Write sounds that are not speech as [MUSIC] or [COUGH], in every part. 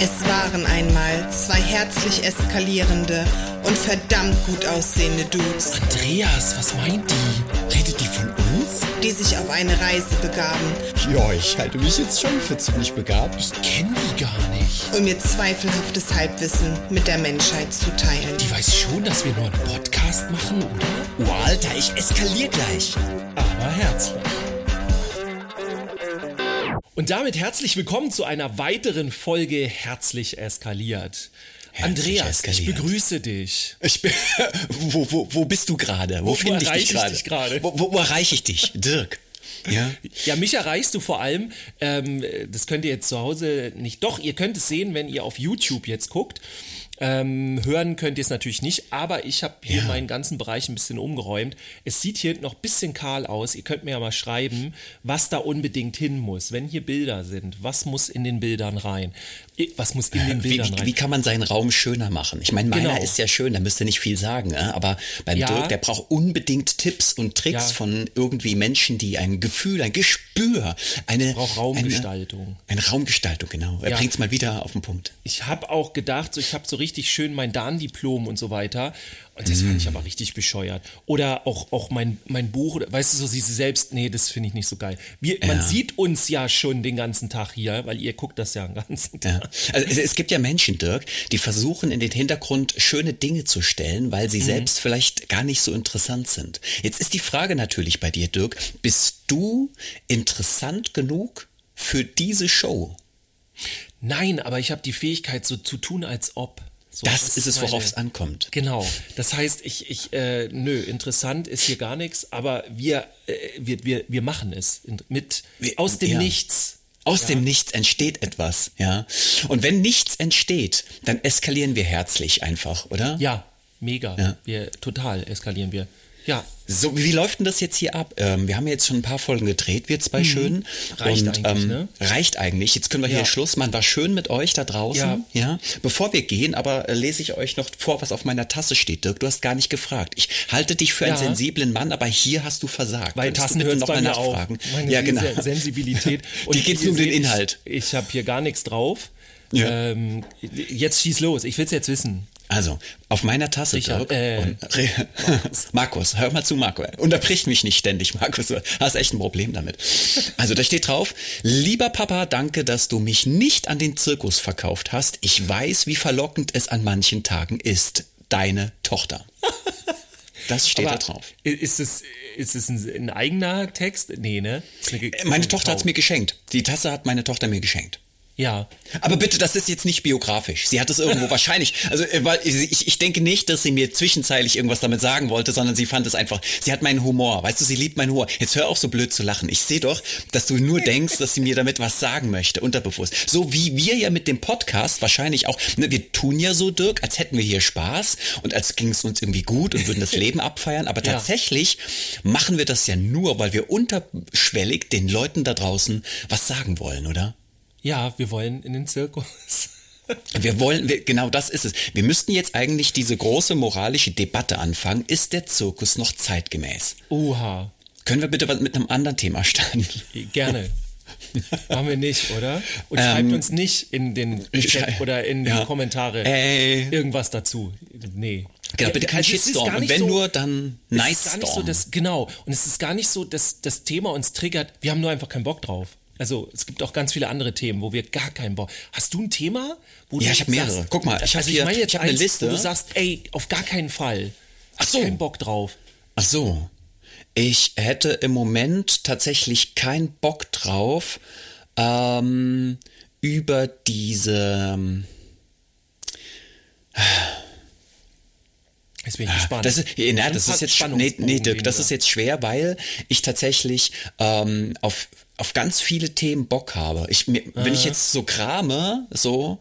Es waren einmal zwei herzlich eskalierende und verdammt gut aussehende Dudes, Andreas, was meint die? Redet die von uns? die sich auf eine Reise begaben, Ja, ich halte mich jetzt schon für ziemlich begabt. Ich kenne die gar nicht. um ihr zweifelhaftes Halbwissen mit der Menschheit zu teilen. Die weiß schon, dass wir nur einen Podcast machen, oder? Oh, Alter, ich eskalier gleich. Aber herzlich. Und damit herzlich willkommen zu einer weiteren Folge Herzlich eskaliert. Andreas, eskaliert. ich begrüße dich. Ich bin, [LAUGHS] wo, wo, wo bist du gerade? Wo, Wo finde ich dich gerade? Wo, wo, wo erreiche ich dich? Dirk. Ja. Ja, mich erreichst du vor allem, ähm, das könnt ihr jetzt zu Hause nicht, doch, ihr könnt es sehen, wenn ihr auf YouTube jetzt guckt. Ähm, hören könnt ihr es natürlich nicht, aber ich habe hier Ja. meinen ganzen Bereich ein bisschen umgeräumt. Es sieht hier noch ein bisschen kahl aus. Ihr könnt mir ja mal schreiben, was da unbedingt hin muss. Wenn hier Bilder sind, was muss in den Bildern rein? Was muss in den Wie, Bildern wie, rein? wie kann man seinen Raum schöner machen? Ich meine, meiner Genau. ist ja schön, da müsst ihr nicht viel sagen, äh? aber beim Ja. Dirk, der braucht unbedingt Tipps und Tricks Ja. von irgendwie Menschen, die ein Gefühl, ein Gespür, eine braucht Raumgestaltung. Eine, eine Raumgestaltung, genau. Er Ja. bringt's mal wieder auf den Punkt. ich habe auch gedacht, so, ich habe so richtig schön mein Dan-Diplom und so weiter. Und das fand ich aber richtig bescheuert. Oder auch, auch mein, mein Buch, oder, weißt du, so sie selbst, nee, das finde ich nicht so geil. Wir, Man Ja. sieht uns ja schon den ganzen Tag hier, weil ihr guckt das ja den ganzen Tag. Ja. Also es, gibt ja Menschen, Dirk, die versuchen in den Hintergrund schöne Dinge zu stellen, weil Mhm. sie selbst vielleicht gar nicht so interessant sind. Jetzt ist die Frage natürlich bei dir, Dirk, bist du interessant genug für diese Show? Nein, aber ich habe die Fähigkeit, so zu tun, als ob. So, Das ist es, worauf es ankommt. Genau. Das heißt, ich, ich, äh, nö, interessant ist hier gar nichts, aber wir, äh, wir, wir, wir machen es mit Wir- aus dem ja. Nichts. Aus dem Nichts entsteht etwas, ja. Und wenn nichts entsteht, dann eskalieren wir herzlich einfach, oder? Ja, mega. Ja. Wir total eskalieren wir. Ja, So, wie läuft denn das jetzt hier ab? Ähm, wir haben jetzt schon ein paar Folgen gedreht, wir zwei schön. Mhm. Reicht und, eigentlich, ähm, ne? Reicht eigentlich. Jetzt können wir hier Ja. Schluss machen. War schön mit euch da draußen. Ja. ja. Bevor wir gehen, aber äh, lese ich euch noch vor, was auf meiner Tasse steht. Dirk, du hast gar nicht gefragt. Ich halte dich für einen Ja. sensiblen Mann, aber hier hast du versagt. Weil Tassen hört noch mal nachfragen. auf. Meine ja, genau. Sen- Sensibilität. [LAUGHS] Die geht's ihr nur um den Inhalt. Ich, ich habe hier gar nichts drauf. Ja. Ähm, jetzt schieß los. Ich will's jetzt wissen. Also, auf meiner Tasse, Richard, äh, und, [LAUGHS] Markus, hör mal zu, Marco. Unterbrich mich nicht ständig, Markus. Du hast echt ein Problem damit. Also, da steht drauf, lieber Papa, danke, dass du mich nicht an den Zirkus verkauft hast. Ich weiß, wie verlockend es an manchen Tagen ist. Deine Tochter. Das steht Aber da drauf. Ist es, ist es ein, ein eigener Text? Nee, ne? Meine Tochter hat's gekauft. mir geschenkt. Die Tasse hat meine Tochter mir geschenkt. Ja. Aber bitte, das ist jetzt nicht biografisch. Sie hat es irgendwo [LAUGHS] wahrscheinlich, also äh, weil ich, ich denke nicht, dass sie mir zwischenzeitlich irgendwas damit sagen wollte, sondern sie fand es einfach, sie hat meinen Humor, weißt du, sie liebt meinen Humor. Jetzt hör auf so blöd zu lachen. Ich sehe doch, dass du nur denkst, dass sie mir damit was sagen möchte, unterbewusst. So wie wir ja mit dem Podcast wahrscheinlich auch, ne, wir tun ja so, Dirk, als hätten wir hier Spaß und als ging es uns irgendwie gut und würden das [LAUGHS] Leben abfeiern, aber Ja. tatsächlich machen wir das ja nur, weil wir unterschwellig den Leuten da draußen was sagen wollen, oder? Ja, wir wollen in den Zirkus. [LAUGHS] Wir wollen, wir, genau das ist es. Wir müssten jetzt eigentlich diese große moralische Debatte anfangen. Ist der Zirkus noch zeitgemäß? Oha. Können wir bitte was mit einem anderen Thema starten? Gerne. [LAUGHS] Machen wir nicht, oder? Und schreibt uns nicht in den Chat Ähm, oder in die Ja. Kommentare Ey. irgendwas dazu. Nee. Genau, bitte kein Also es Shitstorm. Und wenn so- nur, dann es Nice ist gar nicht so, Storm. dass, genau. Und es ist gar nicht so, dass das Thema uns triggert. Wir haben nur einfach keinen Bock drauf. Also es gibt auch ganz viele andere Themen, wo wir gar keinen Bock. Hast du ein Thema, wo Ja, du ich hab mehrere. Guck mal, ich hab also ich meine jetzt ich hab eine Liste. wo du sagst, ey, auf gar keinen Fall. Ach so. Keinen Bock drauf. Ach so. Ich hätte im Moment tatsächlich keinen Bock drauf, ähm, über diese, ähm, Jetzt bin ich gespannt. Das ist, na, das ist jetzt, nee, nee, Dirk, das ist jetzt schwer, weil ich tatsächlich ähm, auf, auf ganz viele Themen Bock habe. Ich, mir, wenn ich jetzt so krame, so,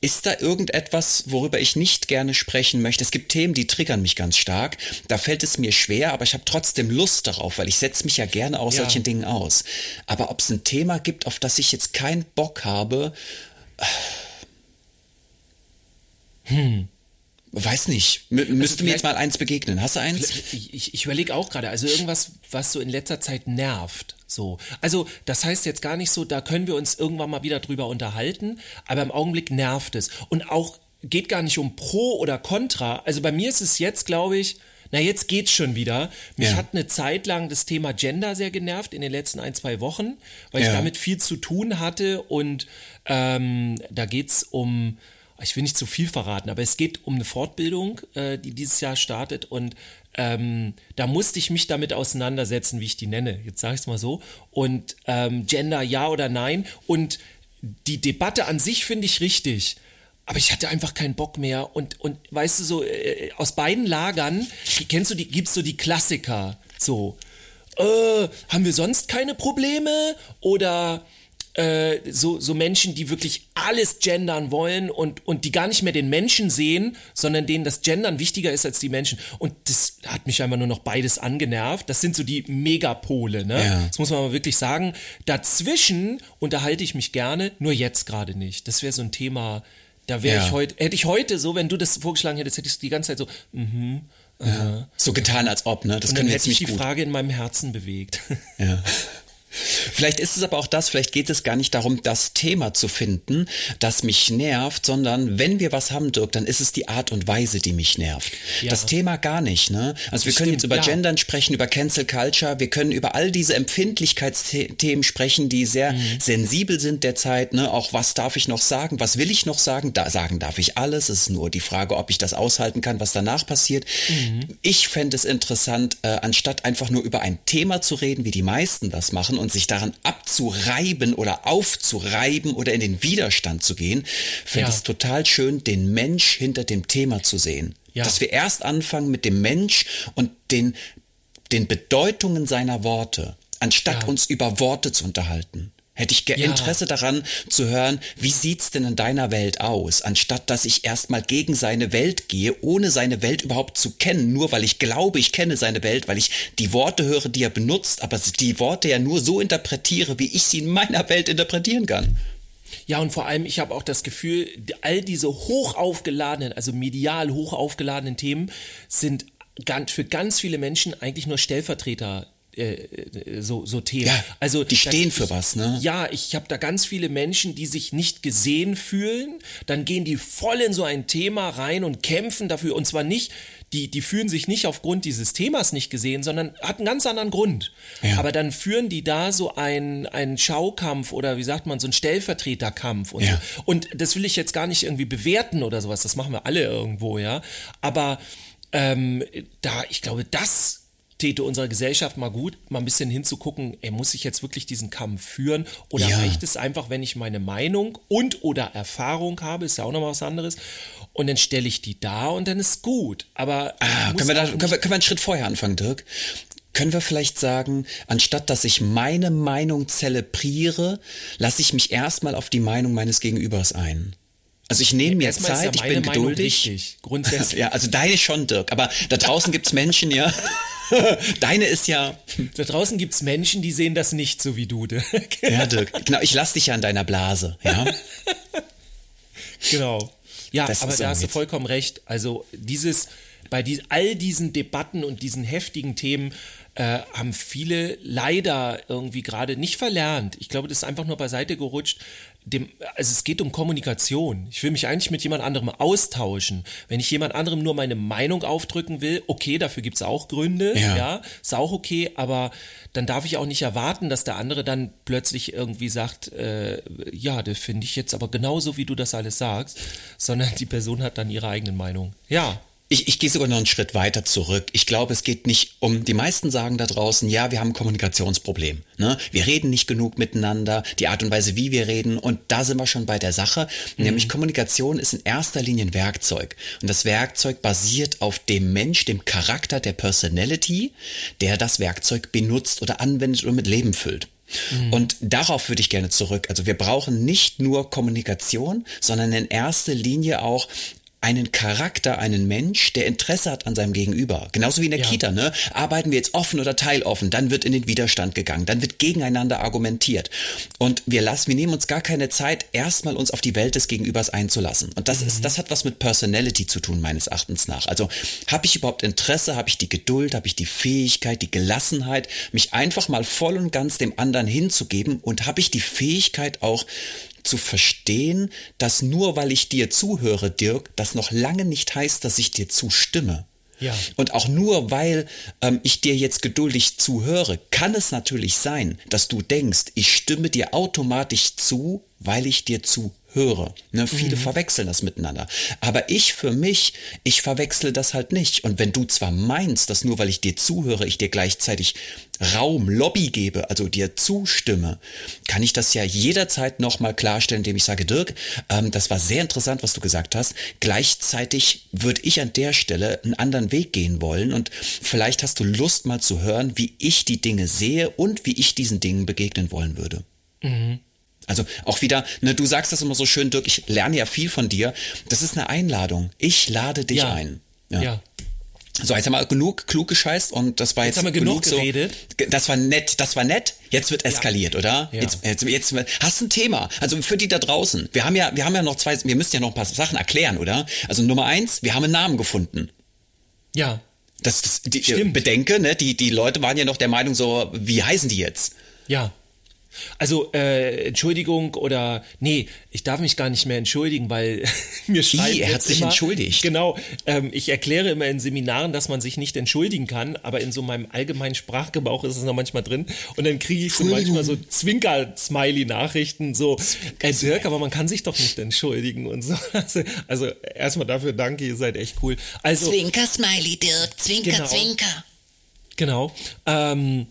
ist da irgendetwas, worüber ich nicht gerne sprechen möchte? Es gibt Themen, die triggern mich ganz stark. Da fällt es mir schwer, aber ich habe trotzdem Lust darauf, weil ich setze mich ja gerne aus Ja. solchen Dingen aus. Aber ob es ein Thema gibt, auf das ich jetzt keinen Bock habe, weiß nicht, M müsste also mir jetzt mal eins begegnen. Hast du eins? Ich, ich, ich überlege auch gerade, also irgendwas, was so in letzter Zeit nervt. So. Also, das heißt jetzt gar nicht so, da können wir uns irgendwann mal wieder drüber unterhalten, aber im Augenblick nervt es. Und auch geht gar nicht um Pro oder Contra. Also bei mir ist es jetzt, glaube ich, na, jetzt geht's schon wieder. Mich ja. hat eine Zeit lang das Thema Gender sehr genervt in den letzten ein, zwei Wochen, weil ja. ich damit viel zu tun hatte und ähm, da geht's um, ich will nicht zu viel verraten, aber es geht um eine Fortbildung, äh, die dieses Jahr startet und ähm, da musste ich mich damit auseinandersetzen, wie ich die nenne. Jetzt sage ich es mal so. Und ähm, Gender ja oder nein. Und die Debatte an sich finde ich richtig aber ich hatte einfach keinen Bock mehr und und weißt du so äh, aus beiden Lagern kennst du die gibt's so die Klassiker so äh, haben wir sonst keine Probleme oder äh, so, so Menschen, die wirklich alles gendern wollen und, und die gar nicht mehr den Menschen sehen, sondern denen das Gendern wichtiger ist als die Menschen. Und das hat mich einfach nur noch beides angenervt. Das sind so die Megapole, ne? Ja. Das muss man aber wirklich sagen. Dazwischen unterhalte ich mich gerne, nur jetzt gerade nicht. Das wäre so ein Thema, da wäre ja. ich heute, hätte ich heute so, wenn du das vorgeschlagen hättest, hätte ich die ganze Zeit so, mhm. Mm ja. So getan, als ob, ne? Das können wir jetzt nicht. Ich die gut. Frage in meinem Herzen bewegt. Ja. [LAUGHS] Vielleicht ist es aber auch das, vielleicht geht es gar nicht darum, das Thema zu finden, das mich nervt, sondern wenn wir was haben, Dirk, dann ist es die Art und Weise, die mich nervt. Ja. Das Thema gar nicht, ne? Also wir können jetzt über ja. Gendern sprechen, über Cancel Culture, wir können über all diese Empfindlichkeitsthemen sprechen, die sehr mhm. sensibel sind derzeit, ne? Auch was darf ich noch sagen, was will ich noch sagen? Da sagen darf ich alles, es ist nur die Frage, ob ich das aushalten kann, was danach passiert. Mhm. Ich fände es interessant, äh, anstatt einfach nur über ein Thema zu reden, wie die meisten das machen und sich daran abzureiben oder aufzureiben oder in den Widerstand zu gehen, finde ja. ich es total schön, den Mensch hinter dem Thema zu sehen. Ja. Dass wir erst anfangen mit dem Mensch und den, den Bedeutungen seiner Worte, anstatt ja. uns über Worte zu unterhalten. Hätte ich ja. Interesse daran zu hören, wie sieht's denn in deiner Welt aus, anstatt dass ich erstmal gegen seine Welt gehe, ohne seine Welt überhaupt zu kennen, nur weil ich glaube, ich kenne seine Welt, weil ich die Worte höre, die er benutzt, aber die Worte ja nur so interpretiere, wie ich sie in meiner Welt interpretieren kann. Ja, und vor allem, ich habe auch das Gefühl, all diese hoch aufgeladenen, also medial hoch aufgeladenen Themen sind für ganz viele Menschen eigentlich nur Stellvertreter äh, äh, so, so Themen. Ja, also die stehen für was, ne? Ja, ich habe da ganz viele Menschen, die sich nicht gesehen fühlen. Dann gehen die voll in so ein Thema rein und kämpfen dafür. Und zwar nicht, die, die fühlen sich nicht aufgrund dieses Themas nicht gesehen, sondern hat einen ganz anderen Grund. Ja. Aber dann führen die da so einen, einen Schaukampf oder wie sagt man, so einen Stellvertreterkampf und ja. so. Und das will ich jetzt gar nicht irgendwie bewerten oder sowas. Das machen wir alle irgendwo, ja. Aber ähm, da, ich glaube, das täte unserer Gesellschaft mal gut, mal ein bisschen hinzugucken, ey, muss ich jetzt wirklich diesen Kampf führen oder ja. reicht es einfach, wenn ich meine Meinung und oder Erfahrung habe, ist ja auch nochmal was anderes und dann stelle ich die da und dann ist gut. Aber ah, können, wir da, können, wir, können wir einen Schritt vorher anfangen, Dirk? Können wir vielleicht sagen, anstatt dass ich meine Meinung zelebriere, lasse ich mich erstmal auf die Meinung meines Gegenübers ein? Also ich nehme mir Zeit, ja ich bin geduldig. Grundsätzlich. [LAUGHS] ja, also deine schon, Dirk. Aber da draußen gibt's Menschen, ja. [LAUGHS] Deine ist ja. Da draußen gibt's Menschen, die sehen das nicht so wie du. [LAUGHS] ja, Dirk. Genau, ich lass dich ja in deiner Blase, ja. genau. Ja, das aber da hast du vollkommen recht. Also dieses, bei die, all diesen Debatten und diesen heftigen Themen äh, haben viele leider irgendwie gerade nicht verlernt. Ich glaube, das ist einfach nur beiseite gerutscht, dem, also es geht um Kommunikation. Ich will mich eigentlich mit jemand anderem austauschen. Wenn ich jemand anderem nur meine Meinung aufdrücken will, okay, dafür gibt's auch Gründe, ja. ja, ist auch okay, aber dann darf ich auch nicht erwarten, dass der andere dann plötzlich irgendwie sagt, äh, ja, das finde ich jetzt aber genauso, wie du das alles sagst, sondern die Person hat dann ihre eigene Meinung. Ja, ich, ich gehe sogar noch einen Schritt weiter zurück. Ich glaube, es geht nicht um, die meisten sagen da draußen, ja, wir haben ein Kommunikationsproblem. Ne? Wir reden nicht genug miteinander, die Art und Weise, wie wir reden. Und da sind wir schon bei der Sache. Mhm. Nämlich Kommunikation ist in erster Linie ein Werkzeug. Und das Werkzeug basiert auf dem Mensch, dem Charakter, der Personality, der das Werkzeug benutzt oder anwendet oder mit Leben füllt. Mhm. Und darauf würde ich gerne zurück. Also wir brauchen nicht nur Kommunikation, sondern in erster Linie auch einen Charakter, einen Mensch, der Interesse hat an seinem Gegenüber. Genauso wie in der Ja. Kita, ne? Arbeiten wir jetzt offen oder teiloffen, dann wird in den Widerstand gegangen, dann wird gegeneinander argumentiert. Und wir lassen, wir nehmen uns gar keine Zeit, erstmal uns auf die Welt des Gegenübers einzulassen. Und das ist, das hat was mit Personality zu tun, meines Erachtens nach. Also, habe ich überhaupt Interesse, habe ich die Geduld, habe ich die Fähigkeit, die Gelassenheit, mich einfach mal voll und ganz dem anderen hinzugeben und habe ich die Fähigkeit auch zu verstehen, dass nur weil ich dir zuhöre, Dirk, das noch lange nicht heißt, dass ich dir zustimme. Ja. Und auch nur weil ähm, ich dir jetzt geduldig zuhöre, kann es natürlich sein, dass du denkst, ich stimme dir automatisch zu, weil ich dir zuhöre. Ne, viele verwechseln das miteinander. Aber ich für mich, ich verwechsel das halt nicht. Und wenn du zwar meinst, dass nur weil ich dir zuhöre, ich dir gleichzeitig Raum, Lobby gebe, also dir zustimme, kann ich das ja jederzeit nochmal klarstellen, indem ich sage, Dirk, ähm, das war sehr interessant, was du gesagt hast. Gleichzeitig würde ich an der Stelle einen anderen Weg gehen wollen und vielleicht hast du Lust mal zu hören, wie ich die Dinge sehe und wie ich diesen Dingen begegnen wollen würde. Also auch wieder, ne, du sagst das immer so schön, Dirk, ich lerne ja viel von dir. Das ist eine Einladung. Ich lade dich Ja. ein. Ja. So, jetzt haben wir genug klug gescheißt und das war jetzt, Jetzt haben wir genug so, geredet. Ge- Das war nett, das war nett. Jetzt wird eskaliert, oder? Ja. Jetzt, jetzt, jetzt hast du ein Thema. Also für die da draußen. Wir haben ja, wir haben ja noch zwei, wir müssen ja noch ein paar Sachen erklären, oder? Also Nummer eins, wir haben einen Namen gefunden. Ja. Das, das die, Stimmt. bedenke, ne? Die, die Leute waren ja noch der Meinung so, wie heißen die jetzt? Ja. Also, äh, Entschuldigung oder, nee, ich darf mich gar nicht mehr entschuldigen, weil [LAUGHS] mir schreiben er hat sich immer, entschuldigt. Genau, ähm, ich erkläre immer in Seminaren, dass man sich nicht entschuldigen kann, aber in so meinem allgemeinen Sprachgebrauch ist es noch manchmal drin und dann kriege ich so manchmal so Zwinker-Smiley-Nachrichten, so, äh, Dirk, aber man kann sich doch nicht entschuldigen und so. [LAUGHS] Also, also erstmal dafür danke, ihr seid echt cool. Also, Zwinker, Smiley, Dirk, Zwinker, Genau. Zwinker. genau, ähm,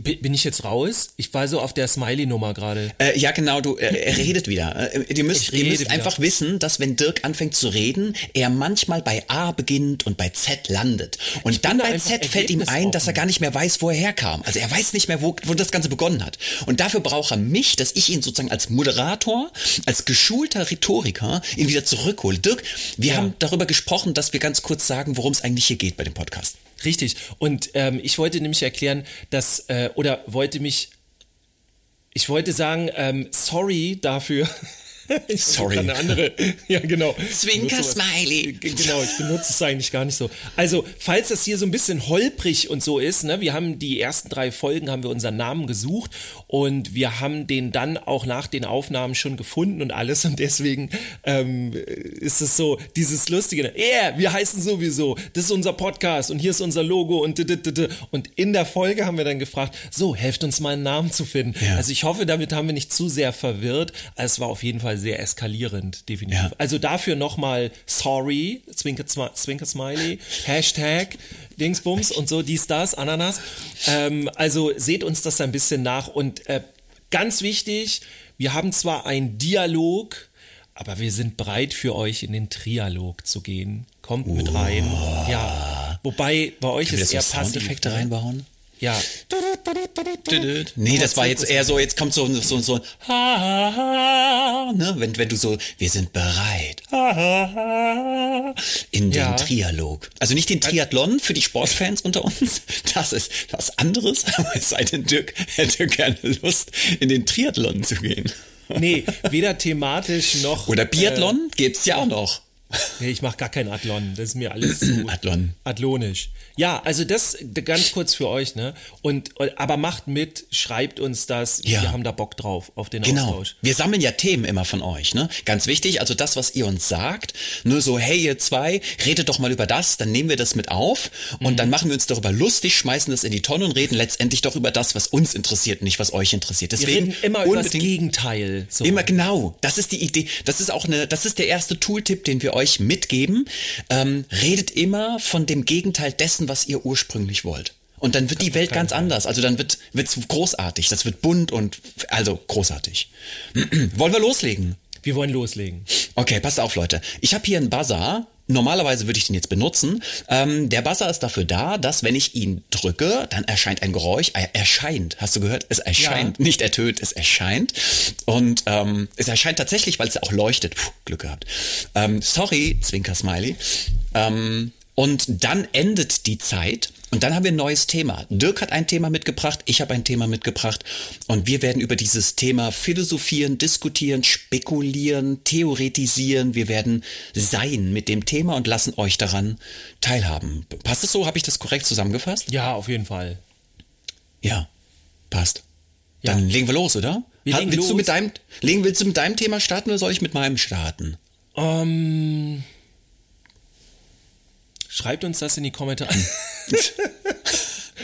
bin ich jetzt raus? Ich war so auf der Smiley-Nummer gerade. Äh, ja, genau, du, äh, er redet wieder. Äh, ihr müsst, Ich ihr müsst wieder. einfach wissen, dass wenn Dirk anfängt zu reden, er manchmal bei A beginnt und bei Z landet. Und dann da bei Z fällt ihm ein, dass er gar nicht mehr weiß, wo er herkam. Also er weiß nicht mehr, wo, wo das Ganze begonnen hat. Und dafür braucht er mich, dass ich ihn sozusagen als Moderator, als geschulter Rhetoriker ihn wieder zurückhole. Dirk, wir Ja. haben darüber gesprochen, dass wir ganz kurz sagen, worum es eigentlich hier geht bei dem Podcast. Richtig. Und ähm, ich wollte nämlich erklären, dass, äh, oder wollte mich, ich wollte sagen, ähm, sorry dafür. [LAUGHS] [LAUGHS] Ich Sorry. Eine andere, [LAUGHS] ja genau. Zwinker, Smiley. Genau, ich benutze es eigentlich gar nicht so. Also, falls das hier so ein bisschen holprig und so ist, ne, wir haben die ersten drei Folgen, haben wir unseren Namen gesucht und wir haben den dann auch nach den Aufnahmen schon gefunden und alles und deswegen ähm, ist es so, dieses Lustige, yeah, wir heißen sowieso, das ist unser Podcast und hier ist unser Logo und und in der Folge haben wir dann gefragt, so, helft uns mal einen Namen zu finden. Ja. Also ich hoffe, damit haben wir nicht zu sehr verwirrt. Es war auf jeden Fall sehr eskalierend, definitiv. Ja. Also dafür nochmal sorry, Zwinker, Zwinker Smiley, Hashtag Dingsbums und so, dies, das, Ananas. Ähm, also seht uns das ein bisschen nach und äh, ganz wichtig, wir haben zwar einen Dialog, aber wir sind bereit für euch in den Trialog zu gehen. Kommt mit rein. Ja. Wobei bei euch Können ist eher. Soundeffekte ne? reinbauen? Ja. Nee, das war jetzt eher so, jetzt kommt so, so, so, ne, wenn, wenn du so, wir sind bereit, in den Ja. Trialog. Also nicht den Triathlon für die Sportfans unter uns, das ist was anderes, [LAUGHS] aber es sei denn, Dirk hätte gerne Lust, in den Triathlon zu gehen. Nee, weder thematisch noch. Oder Biathlon gibt's ja auch noch. Nee, ich mache gar kein Adlon. Das ist mir alles zu [CLEARS THROAT] Adlon. adlonisch. Ja, also das ganz kurz für euch, ne? Und aber macht mit, schreibt uns das. Ja. Wir haben da Bock drauf auf den Genau. Austausch. Wir sammeln ja Themen immer von euch, ne? Ganz wichtig, also das, was ihr uns sagt, nur so, hey ihr zwei, redet doch mal über das, dann nehmen wir das mit auf und Mhm. dann machen wir uns darüber lustig, schmeißen das in die Tonne und reden letztendlich doch über das, was uns interessiert, nicht was euch interessiert. Wir Deswegen reden immer über das Gegenteil. So. Immer genau. Das ist die Idee. Das ist auch eine, das ist der erste Tooltip, den wir euch mitgeben. Ähm, redet immer von dem Gegenteil dessen, was ihr ursprünglich wollt. Und dann wird die Welt ganz anders. Also dann wird wird's großartig. Das wird bunt und also großartig. [CLEARS THROAT] Wollen wir loslegen? Wir wollen loslegen. Okay, passt auf, Leute. Ich habe hier einen Buzzer Normalerweise würde ich den jetzt benutzen. Ähm, der Buzzer ist dafür da, dass wenn ich ihn drücke, dann erscheint ein Geräusch. Er erscheint. Hast du gehört? Es erscheint. Ja. Nicht ertönt, es erscheint. Und ähm, es erscheint tatsächlich, weil es auch leuchtet. Puh, Glück gehabt. Ähm, sorry, Zwinker-Smiley. Ähm, und dann endet die Zeit und dann haben wir ein neues Thema. Dirk hat ein Thema mitgebracht, ich habe ein Thema mitgebracht und wir werden über dieses Thema philosophieren, diskutieren, spekulieren, theoretisieren. Wir werden sein mit dem Thema und lassen euch daran teilhaben. Passt es so? Habe ich das korrekt zusammengefasst? Ja, auf jeden Fall. Ja, passt. Ja. Dann legen wir los, oder? Wir willst Du los. mit deinem, legen, willst du mit deinem Thema starten oder soll ich mit meinem starten? Ähm, schreibt uns das in die Kommentare. [LAUGHS]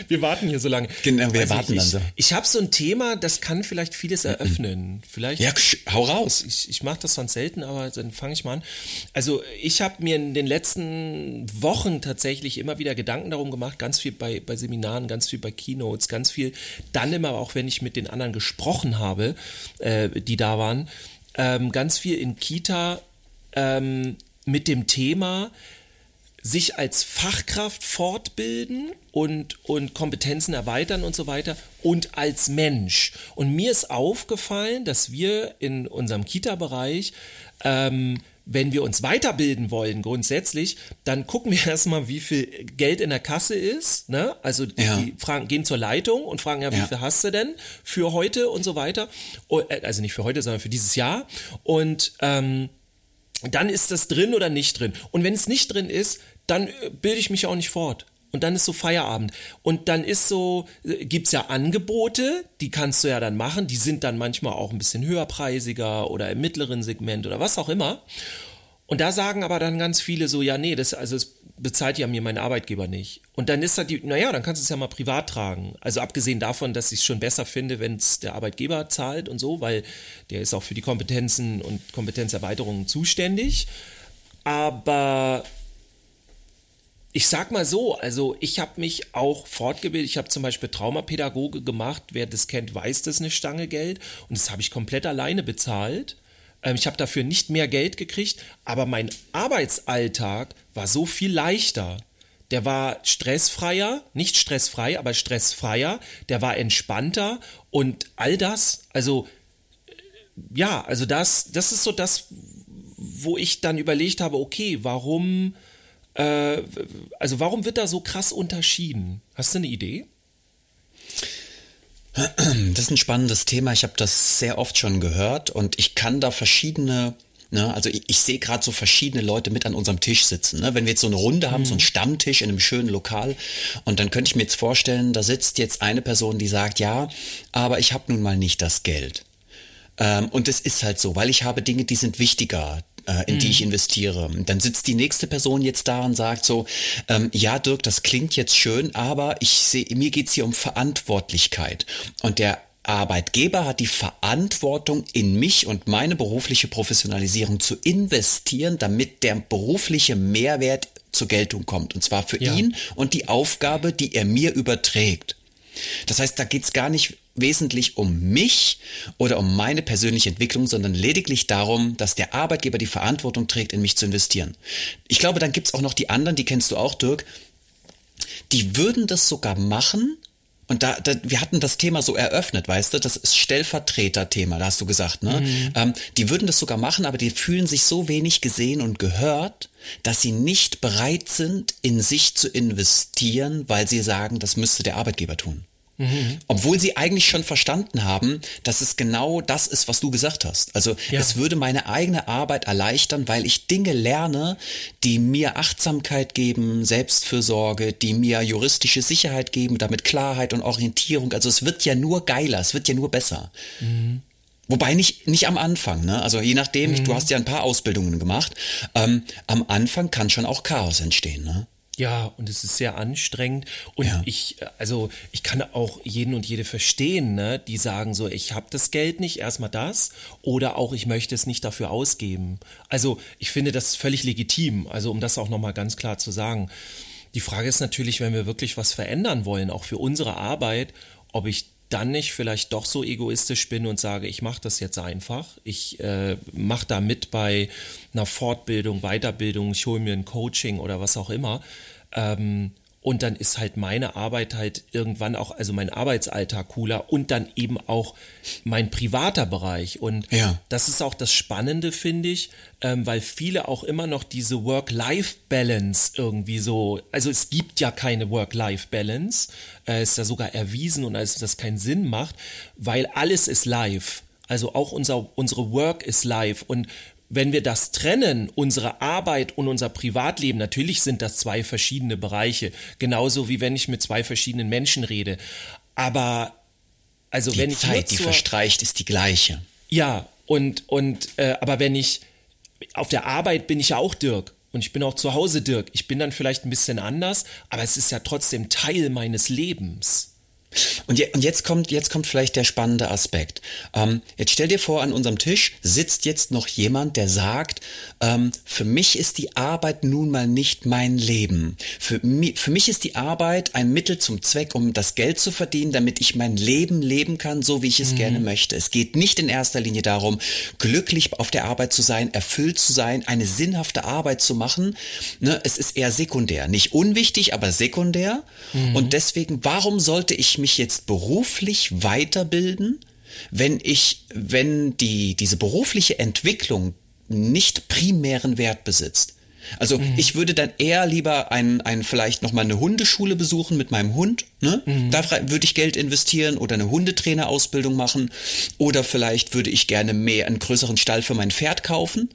[LAUGHS] wir warten hier so lange. Genau, wir Weiß warten ich, dann so. Ich, habe so ein Thema, das kann vielleicht vieles eröffnen. Vielleicht Ja, hau raus. ich, ich mache das sonst selten, aber dann fange ich mal an. Also ich habe mir in den letzten Wochen tatsächlich immer wieder Gedanken darum gemacht, ganz viel bei, bei Seminaren, ganz viel bei Keynotes, ganz viel dann immer auch, wenn ich mit den anderen gesprochen habe, äh, die da waren, ähm, ganz viel in Kita ähm, mit dem Thema, sich als Fachkraft fortbilden und, und Kompetenzen erweitern und so weiter und als Mensch. Und mir ist aufgefallen, dass wir in unserem Kita-Bereich, ähm, wenn wir uns weiterbilden wollen grundsätzlich, dann gucken wir [LAUGHS] erstmal, wie viel Geld in der Kasse ist. Ne? Also die, Ja. die fragen, gehen zur Leitung und fragen, ja, wie Ja. viel hast du denn für heute und so weiter. O- äh, Also nicht für heute, sondern für dieses Jahr. Und ähm, dann ist das drin oder nicht drin. Und wenn es nicht drin ist, dann äh, bilde ich mich auch nicht fort. Und dann ist so Feierabend. Und dann ist so, äh, gibt's ja Angebote, die kannst du ja dann machen. Die sind dann manchmal auch ein bisschen höherpreisiger oder im mittleren Segment oder was auch immer. Und da sagen aber dann ganz viele so, ja, nee, das, also es bezahlt ja mir mein Arbeitgeber nicht. Und dann ist da die, naja, dann kannst du es ja mal privat tragen. Also abgesehen davon, dass ich es schon besser finde, wenn es der Arbeitgeber zahlt und so, weil der ist auch für die Kompetenzen und Kompetenzerweiterungen zuständig. Aber ich sag mal so, also ich habe mich auch fortgebildet. Ich habe zum Beispiel Traumapädagoge gemacht. Wer das kennt, weiß, das ist eine Stange Geld. Und das habe ich komplett alleine bezahlt. Ähm, ich habe dafür nicht mehr Geld gekriegt, aber mein Arbeitsalltag war so viel leichter. Der war stressfreier, nicht stressfrei, aber stressfreier. Der war entspannter und all das, also äh, ja, also das, das ist so das, wo ich dann überlegt habe, okay, warum, äh, also warum wird da so krass unterschieden? Hast du eine Idee? Das ist ein spannendes Thema. Ich habe das sehr oft schon gehört und ich kann da verschiedene, ne, also ich, ich sehe gerade so verschiedene Leute mit an unserem Tisch sitzen. Ne? Wenn wir jetzt so eine Runde haben, so einen Stammtisch in einem schönen Lokal und dann könnte ich mir jetzt vorstellen, da sitzt jetzt eine Person, die sagt, ja, aber ich habe nun mal nicht das Geld. Ähm, und es ist halt so, weil ich habe Dinge, die sind wichtiger, in die ich investiere. Dann sitzt die nächste Person jetzt da und sagt so, ähm, ja Dirk, das klingt jetzt schön, aber ich sehe, mir geht's hier um Verantwortlichkeit. Und der Arbeitgeber hat die Verantwortung, in mich und meine berufliche Professionalisierung zu investieren, damit der berufliche Mehrwert zur Geltung kommt. Und zwar für Ja. ihn und die Aufgabe, die er mir überträgt. Das heißt, da geht's gar nicht wesentlich um mich oder um meine persönliche Entwicklung, sondern lediglich darum, dass der Arbeitgeber die Verantwortung trägt, in mich zu investieren. Ich glaube, dann gibt's auch noch die anderen, die kennst du auch, Dirk, die würden das sogar machen. Und da, da, wir hatten das Thema so eröffnet, weißt du, das ist Stellvertreter-Thema, da hast du gesagt, ne? Ähm, die würden das sogar machen, aber die fühlen sich so wenig gesehen und gehört, dass sie nicht bereit sind, in sich zu investieren, weil sie sagen, das müsste der Arbeitgeber tun. Obwohl sie eigentlich schon verstanden haben, dass es genau das ist, was du gesagt hast. Also Ja. es würde meine eigene Arbeit erleichtern, weil ich Dinge lerne, die mir Achtsamkeit geben, Selbstfürsorge, die mir juristische Sicherheit geben, damit Klarheit und Orientierung. Also es wird ja nur geiler, es wird ja nur besser. Wobei nicht, nicht am Anfang, ne? Also je nachdem, ich, du hast ja ein paar Ausbildungen gemacht. Ähm, am Anfang kann schon auch Chaos entstehen, ne? Ja, und es ist sehr anstrengend. Und Ja. ich, äh, also ich kann auch jeden und jede verstehen, ne, die sagen so, ich habe das Geld nicht, erstmal das, oder auch ich möchte es nicht dafür ausgeben. Also ich finde das völlig legitim, also um das auch nochmal ganz klar zu sagen. Die Frage ist natürlich, wenn wir wirklich was verändern wollen, auch für unsere Arbeit, ob ich dann nicht vielleicht doch so egoistisch bin und sage, ich mache das jetzt einfach. Ich äh, mache da mit bei einer Fortbildung, Weiterbildung, ich hole mir ein Coaching oder was auch immer. Ähm, und dann ist halt meine Arbeit halt irgendwann auch, also mein Arbeitsalltag cooler und dann eben auch mein privater Bereich. Und Ja. das ist auch das Spannende, finde ich, ähm, weil viele auch immer noch diese Work-Life-Balance irgendwie so, also es gibt ja keine Work-Life-Balance, äh, ist ja sogar erwiesen und als das keinen Sinn macht, weil alles ist live. Also auch unser, unsere Work ist live und wenn wir das trennen, unsere Arbeit und unser Privatleben, natürlich sind das zwei verschiedene Bereiche, genauso wie wenn ich mit zwei verschiedenen Menschen rede. Aber also Die wenn ich Zeit, die verstreicht, ist die gleiche. ja, und, und äh, aber wenn ich auf der Arbeit bin ich ja auch Dirk und ich bin auch zu Hause Dirk. Ich bin dann vielleicht ein bisschen anders, aber es ist ja trotzdem Teil meines Lebens. Und, je, und jetzt kommt jetzt kommt vielleicht der spannende Aspekt. Ähm, jetzt stell dir vor, an unserem Tisch sitzt jetzt noch jemand, der sagt, ähm, für mich ist die Arbeit nun mal nicht mein Leben. Für, mi, für mich ist die Arbeit ein Mittel zum Zweck, um das Geld zu verdienen, damit ich mein Leben leben kann, so wie ich es gerne möchte. Es geht nicht in erster Linie darum, glücklich auf der Arbeit zu sein, erfüllt zu sein, eine sinnhafte Arbeit zu machen. Ne, es ist eher sekundär. Nicht unwichtig, aber sekundär. Und deswegen, warum sollte ich mich jetzt beruflich weiterbilden, wenn ich, wenn die, diese berufliche Entwicklung nicht primären Wert besitzt? Also ich würde dann eher lieber ein, ein vielleicht noch mal eine Hundeschule besuchen mit meinem Hund. Ne? Da frei- würde ich Geld investieren oder eine Hundetrainerausbildung machen. Oder vielleicht würde ich gerne mehr einen größeren Stall für mein Pferd kaufen.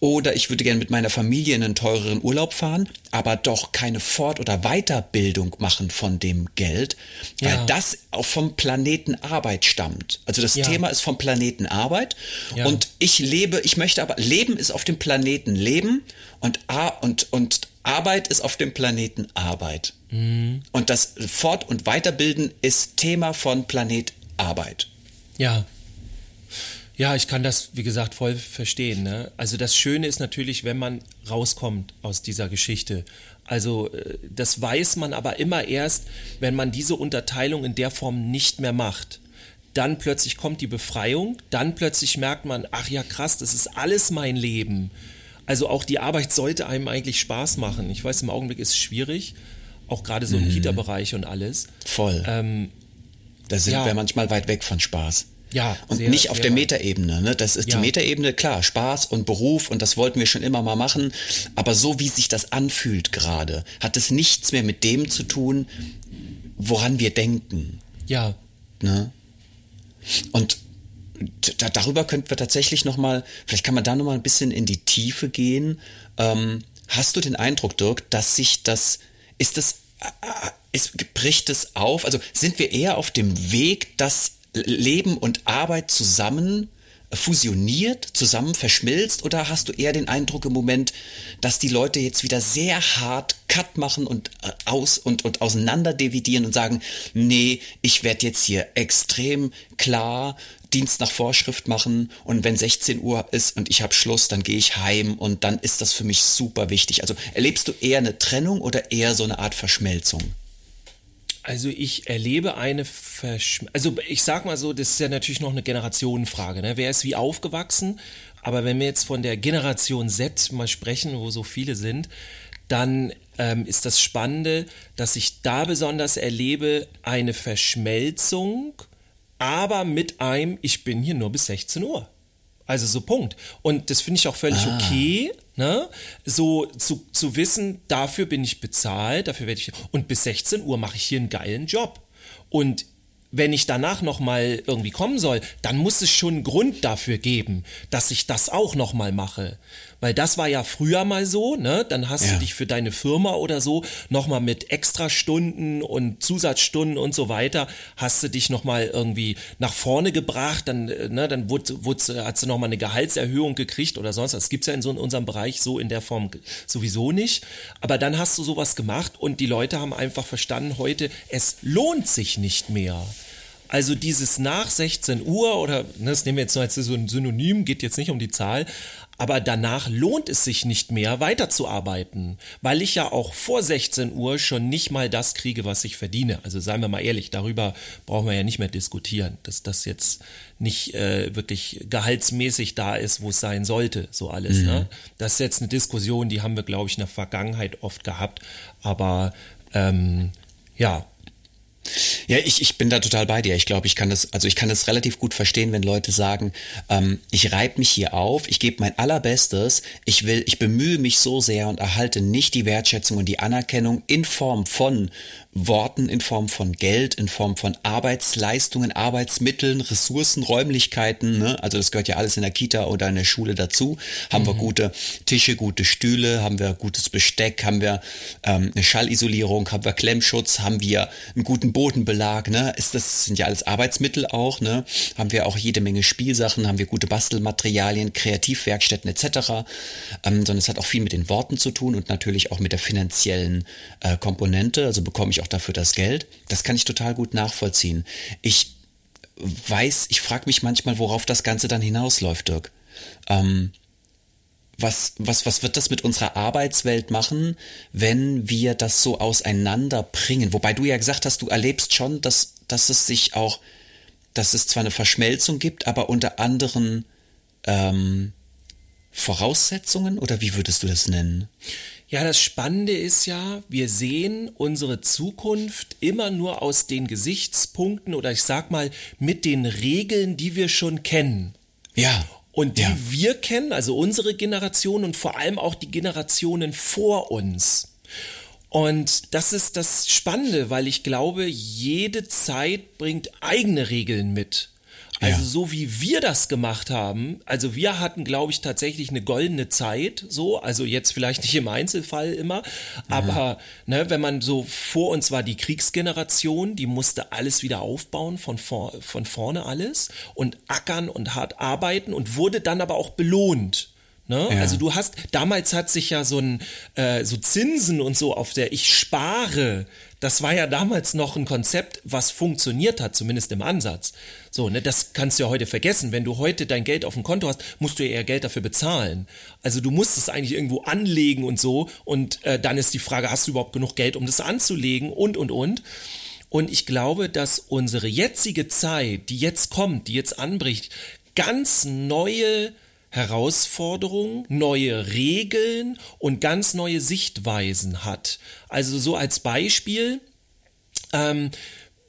Oder ich würde gerne mit meiner Familie in einen teureren Urlaub fahren, aber doch keine Fort- oder Weiterbildung machen von dem Geld, weil Ja. das auch vom Planeten Arbeit stammt. Also das Ja. Thema ist vom Planeten Arbeit Ja. und ich lebe, ich möchte aber, Leben ist auf dem Planeten Leben und, A und, und Arbeit ist auf dem Planeten Arbeit. Mhm. Und das Fort- und Weiterbilden ist Thema von Planet Arbeit. Ja. Ja, ich kann das, wie gesagt, voll verstehen. Ne? Also das Schöne ist natürlich, wenn man rauskommt aus dieser Geschichte. Also äh, das weiß man aber immer erst, wenn man diese Unterteilung in der Form nicht mehr macht. Dann plötzlich kommt die Befreiung, dann plötzlich merkt man, ach ja krass, das ist alles mein Leben. Also auch die Arbeit sollte einem eigentlich Spaß machen. Ich weiß, im Augenblick ist es schwierig, auch gerade so im Kita-Bereich und alles. Voll. Ähm, da sind ja. wir manchmal weit weg von Spaß. Ja, Und sehr, nicht auf der. Metaebene. Ne? Das ist Ja. die Metaebene, klar, Spaß und Beruf und das wollten wir schon immer mal machen. Aber so wie sich das anfühlt gerade, hat es nichts mehr mit dem zu tun, woran wir denken. ja, Ne? Und da, darüber könnten wir tatsächlich noch mal, vielleicht kann man da noch mal ein bisschen in die Tiefe gehen. Ähm, hast du den Eindruck, Dirk, dass sich das, ist das, äh, äh, ist, bricht es auf? Also sind wir eher auf dem Weg, dass Leben und Arbeit zusammen fusioniert, zusammen verschmilzt oder hast du eher den Eindruck im Moment, dass die Leute jetzt wieder sehr hart Cut machen und äh, aus und, und auseinander dividieren und sagen, nee, ich werde jetzt hier extrem klar Dienst nach Vorschrift machen und wenn 16 Uhr ist und ich habe Schluss, dann gehe ich heim und dann ist das für mich super wichtig. Also erlebst du eher eine Trennung oder eher so eine Art Verschmelzung? Also ich erlebe eine Verschm also ich sag mal so, das ist ja natürlich noch eine Generationenfrage. Ne? Wer ist wie aufgewachsen? Aber wenn wir jetzt von der Generation Z mal sprechen, wo so viele sind, dann ähm, ist das Spannende, dass ich da besonders erlebe eine Verschmelzung, aber mit einem, ich bin hier nur bis 16 Uhr. Also so Punkt. Und das finde ich auch völlig okay, ne? So zu, zu wissen, dafür bin ich bezahlt, dafür werde ich und bis 16 Uhr mache ich hier einen geilen Job. Und wenn ich danach noch mal irgendwie kommen soll, dann muss es schon einen Grund dafür geben, dass ich das auch noch mal mache. Weil das war ja früher mal so, ne? Dann hast Ja. du dich für deine Firma oder so noch mal mit Extrastunden und Zusatzstunden und so weiter, hast du dich noch mal irgendwie nach vorne gebracht, dann, äh, ne, dann wurde, wurde, hast du noch mal eine Gehaltserhöhung gekriegt oder sonst was. Das gibt's ja in so in unserem Bereich so in der Form sowieso nicht. Aber dann hast du sowas gemacht und die Leute haben einfach verstanden heute, es lohnt sich nicht mehr. Also dieses nach 16 Uhr oder ne, das nehmen wir jetzt so als so ein Synonym, geht jetzt nicht um die Zahl, aber danach lohnt es sich nicht mehr weiterzuarbeiten, weil ich ja auch vor 16 Uhr schon nicht mal das kriege, was ich verdiene. Also seien wir mal ehrlich, darüber brauchen wir ja nicht mehr diskutieren, dass das jetzt nicht äh, wirklich gehaltsmäßig da ist, wo es sein sollte, so alles. Mhm. Ne? Das ist jetzt eine Diskussion, die haben wir, glaube ich, in der Vergangenheit oft gehabt, aber ähm, ja, ja, ich, ich bin da total bei dir. Ich glaube, ich kann das, also ich kann das relativ gut verstehen, wenn Leute sagen, ähm, ich reibe mich hier auf, ich gebe mein allerbestes, ich will, ich bemühe mich so sehr und erhalte nicht die Wertschätzung und die Anerkennung in Form von Worten in Form von Geld, in Form von Arbeitsleistungen, Arbeitsmitteln, Ressourcen, Räumlichkeiten. Ne? Also das gehört ja alles in der Kita oder in der Schule dazu. Haben mhm. wir gute Tische, gute Stühle, haben wir gutes Besteck, haben wir ähm, eine Schallisolierung, haben wir Klemmschutz, haben wir einen guten Bodenbelag. Ne? Ist das sind ja alles Arbeitsmittel auch. Ne? Haben wir auch jede Menge Spielsachen, haben wir gute Bastelmaterialien, Kreativwerkstätten etc. Ähm, sondern es hat auch viel mit den Worten zu tun und natürlich auch mit der finanziellen äh, Komponente. Also bekomme ich auch dafür das Geld. Das kann ich total gut nachvollziehen. Ich weiß, ich frage mich manchmal, worauf das Ganze dann hinausläuft, Dirk. Ähm, was, was, was wird das mit unserer Arbeitswelt machen, wenn wir das so auseinanderbringen? Wobei du ja gesagt hast, du erlebst schon, dass, dass es sich auch, dass es zwar eine Verschmelzung gibt, aber unter anderen ähm, Voraussetzungen oder wie würdest du das nennen? Ja, das Spannende ist ja, wir sehen unsere Zukunft immer nur aus den Gesichtspunkten oder ich sag mal mit den Regeln, die wir schon kennen. Ja. Und die ja. wir kennen, also unsere Generation und vor allem auch die Generationen vor uns. Und das ist das Spannende, weil ich glaube, jede Zeit bringt eigene Regeln mit. Also ja. so wie wir das gemacht haben, also wir hatten, glaube ich, tatsächlich eine goldene Zeit, so, also jetzt vielleicht nicht im Einzelfall immer, aber ne, wenn man so vor uns war die Kriegsgeneration, die musste alles wieder aufbauen, von, vor, von vorne alles und ackern und hart arbeiten und wurde dann aber auch belohnt. Ne? Ja. Also du hast, damals hat sich ja so ein, äh, so Zinsen und so auf der Ich spare, das war ja damals noch ein Konzept, was funktioniert hat, zumindest im Ansatz. So, ne, das kannst du ja heute vergessen. Wenn du heute dein Geld auf dem Konto hast, musst du ja eher Geld dafür bezahlen. Also du musst es eigentlich irgendwo anlegen und so. Und äh, dann ist die Frage, hast du überhaupt genug Geld, um das anzulegen und, und, und. Und ich glaube, dass unsere jetzige Zeit, die jetzt kommt, die jetzt anbricht, ganz neue Herausforderungen, neue Regeln und ganz neue Sichtweisen hat. Also so als Beispiel, ähm,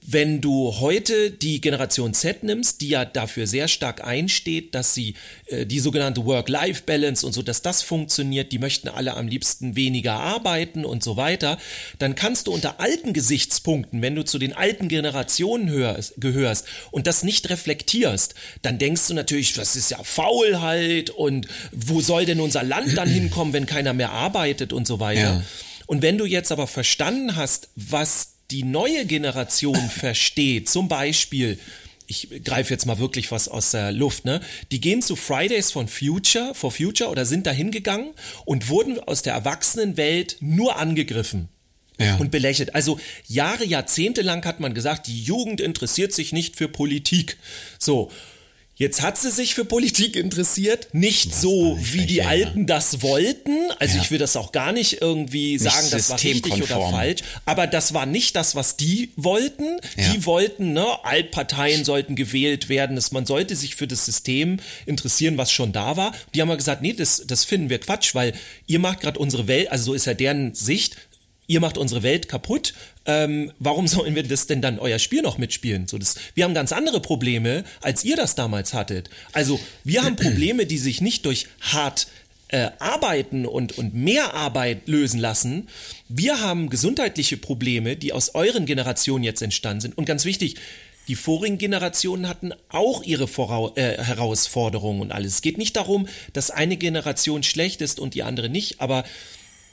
wenn du heute die Generation Z nimmst, die ja dafür sehr stark einsteht, dass sie äh, die sogenannte Work-Life-Balance und so, dass das funktioniert, die möchten alle am liebsten weniger arbeiten und so weiter, dann kannst du unter alten Gesichtspunkten, wenn du zu den alten Generationen hörst, gehörst und das nicht reflektierst, dann denkst du natürlich, das ist ja Faulheit und wo soll denn unser Land dann hinkommen, wenn keiner mehr arbeitet und so weiter. Ja. Und wenn du jetzt aber verstanden hast, was die neue Generation [LAUGHS] versteht, zum Beispiel, ich greife jetzt mal wirklich was aus der Luft, ne? Die gehen zu Fridays for Future, for Future oder sind da hingegangen und wurden aus der Erwachsenenwelt nur angegriffen. Ja. Und belächelt. Also Jahre, Jahrzehnte lang hat man gesagt, die Jugend interessiert sich nicht für Politik. So. Jetzt hat sie sich für Politik interessiert, nicht das so, wie die Alten das wollten. Also ja. ich will das auch gar nicht irgendwie nicht sagen, das war richtig oder falsch. Aber das war nicht das, was die wollten. Ja. Die wollten, ne, Altparteien sollten gewählt werden. Das, man sollte sich für das System interessieren, was schon da war. Die haben mal gesagt, nee, das, das finden wir Quatsch, weil ihr macht gerade unsere Welt, also so ist ja deren Sicht, ihr macht unsere Welt kaputt. Ähm, warum sollen wir das denn dann euer Spiel noch mitspielen? So, das, wir haben ganz andere Probleme, als ihr das damals hattet. Also wir haben Probleme, die sich nicht durch hart äh, arbeiten und, und mehr Arbeit lösen lassen. Wir haben gesundheitliche Probleme, die aus euren Generationen jetzt entstanden sind. Und ganz wichtig, die vorigen Generationen hatten auch ihre Vorau äh, Herausforderungen und alles. Es geht nicht darum, dass eine Generation schlecht ist und die andere nicht, aber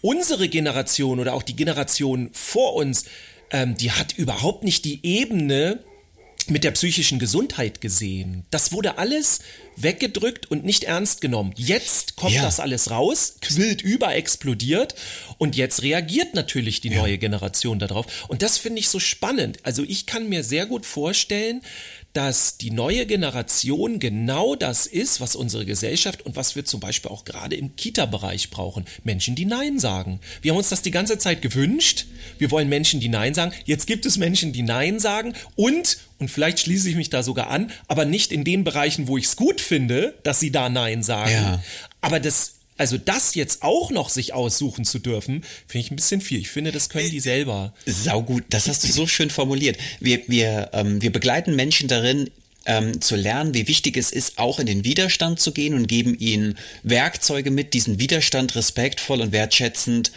unsere Generation oder auch die Generation vor uns, ähm, die hat überhaupt nicht die Ebene, mit der psychischen Gesundheit gesehen. Das wurde alles weggedrückt und nicht ernst genommen. Jetzt kommt Ja. das alles raus, quillt über, explodiert und jetzt reagiert natürlich die neue Generation darauf. Und das finde ich so spannend. Also ich kann mir sehr gut vorstellen, dass die neue Generation genau das ist, was unsere Gesellschaft und was wir zum Beispiel auch gerade im Kita-Bereich brauchen. Menschen, die Nein sagen. Wir haben uns das die ganze Zeit gewünscht. Wir wollen Menschen, die Nein sagen. Jetzt gibt es Menschen, die Nein sagen und, und vielleicht schließe ich mich da sogar an, aber nicht in den Bereichen, wo ich es gut finde, dass sie da Nein sagen. Ja. Aber das, also das jetzt auch noch sich aussuchen zu dürfen, finde ich ein bisschen viel. Ich finde, das können die selber. Saugut, das hast du so schön formuliert. Wir, wir, ähm, wir begleiten Menschen darin, ähm, zu lernen, wie wichtig es ist, auch in den Widerstand zu gehen und geben ihnen Werkzeuge mit, diesen Widerstand respektvoll und wertschätzend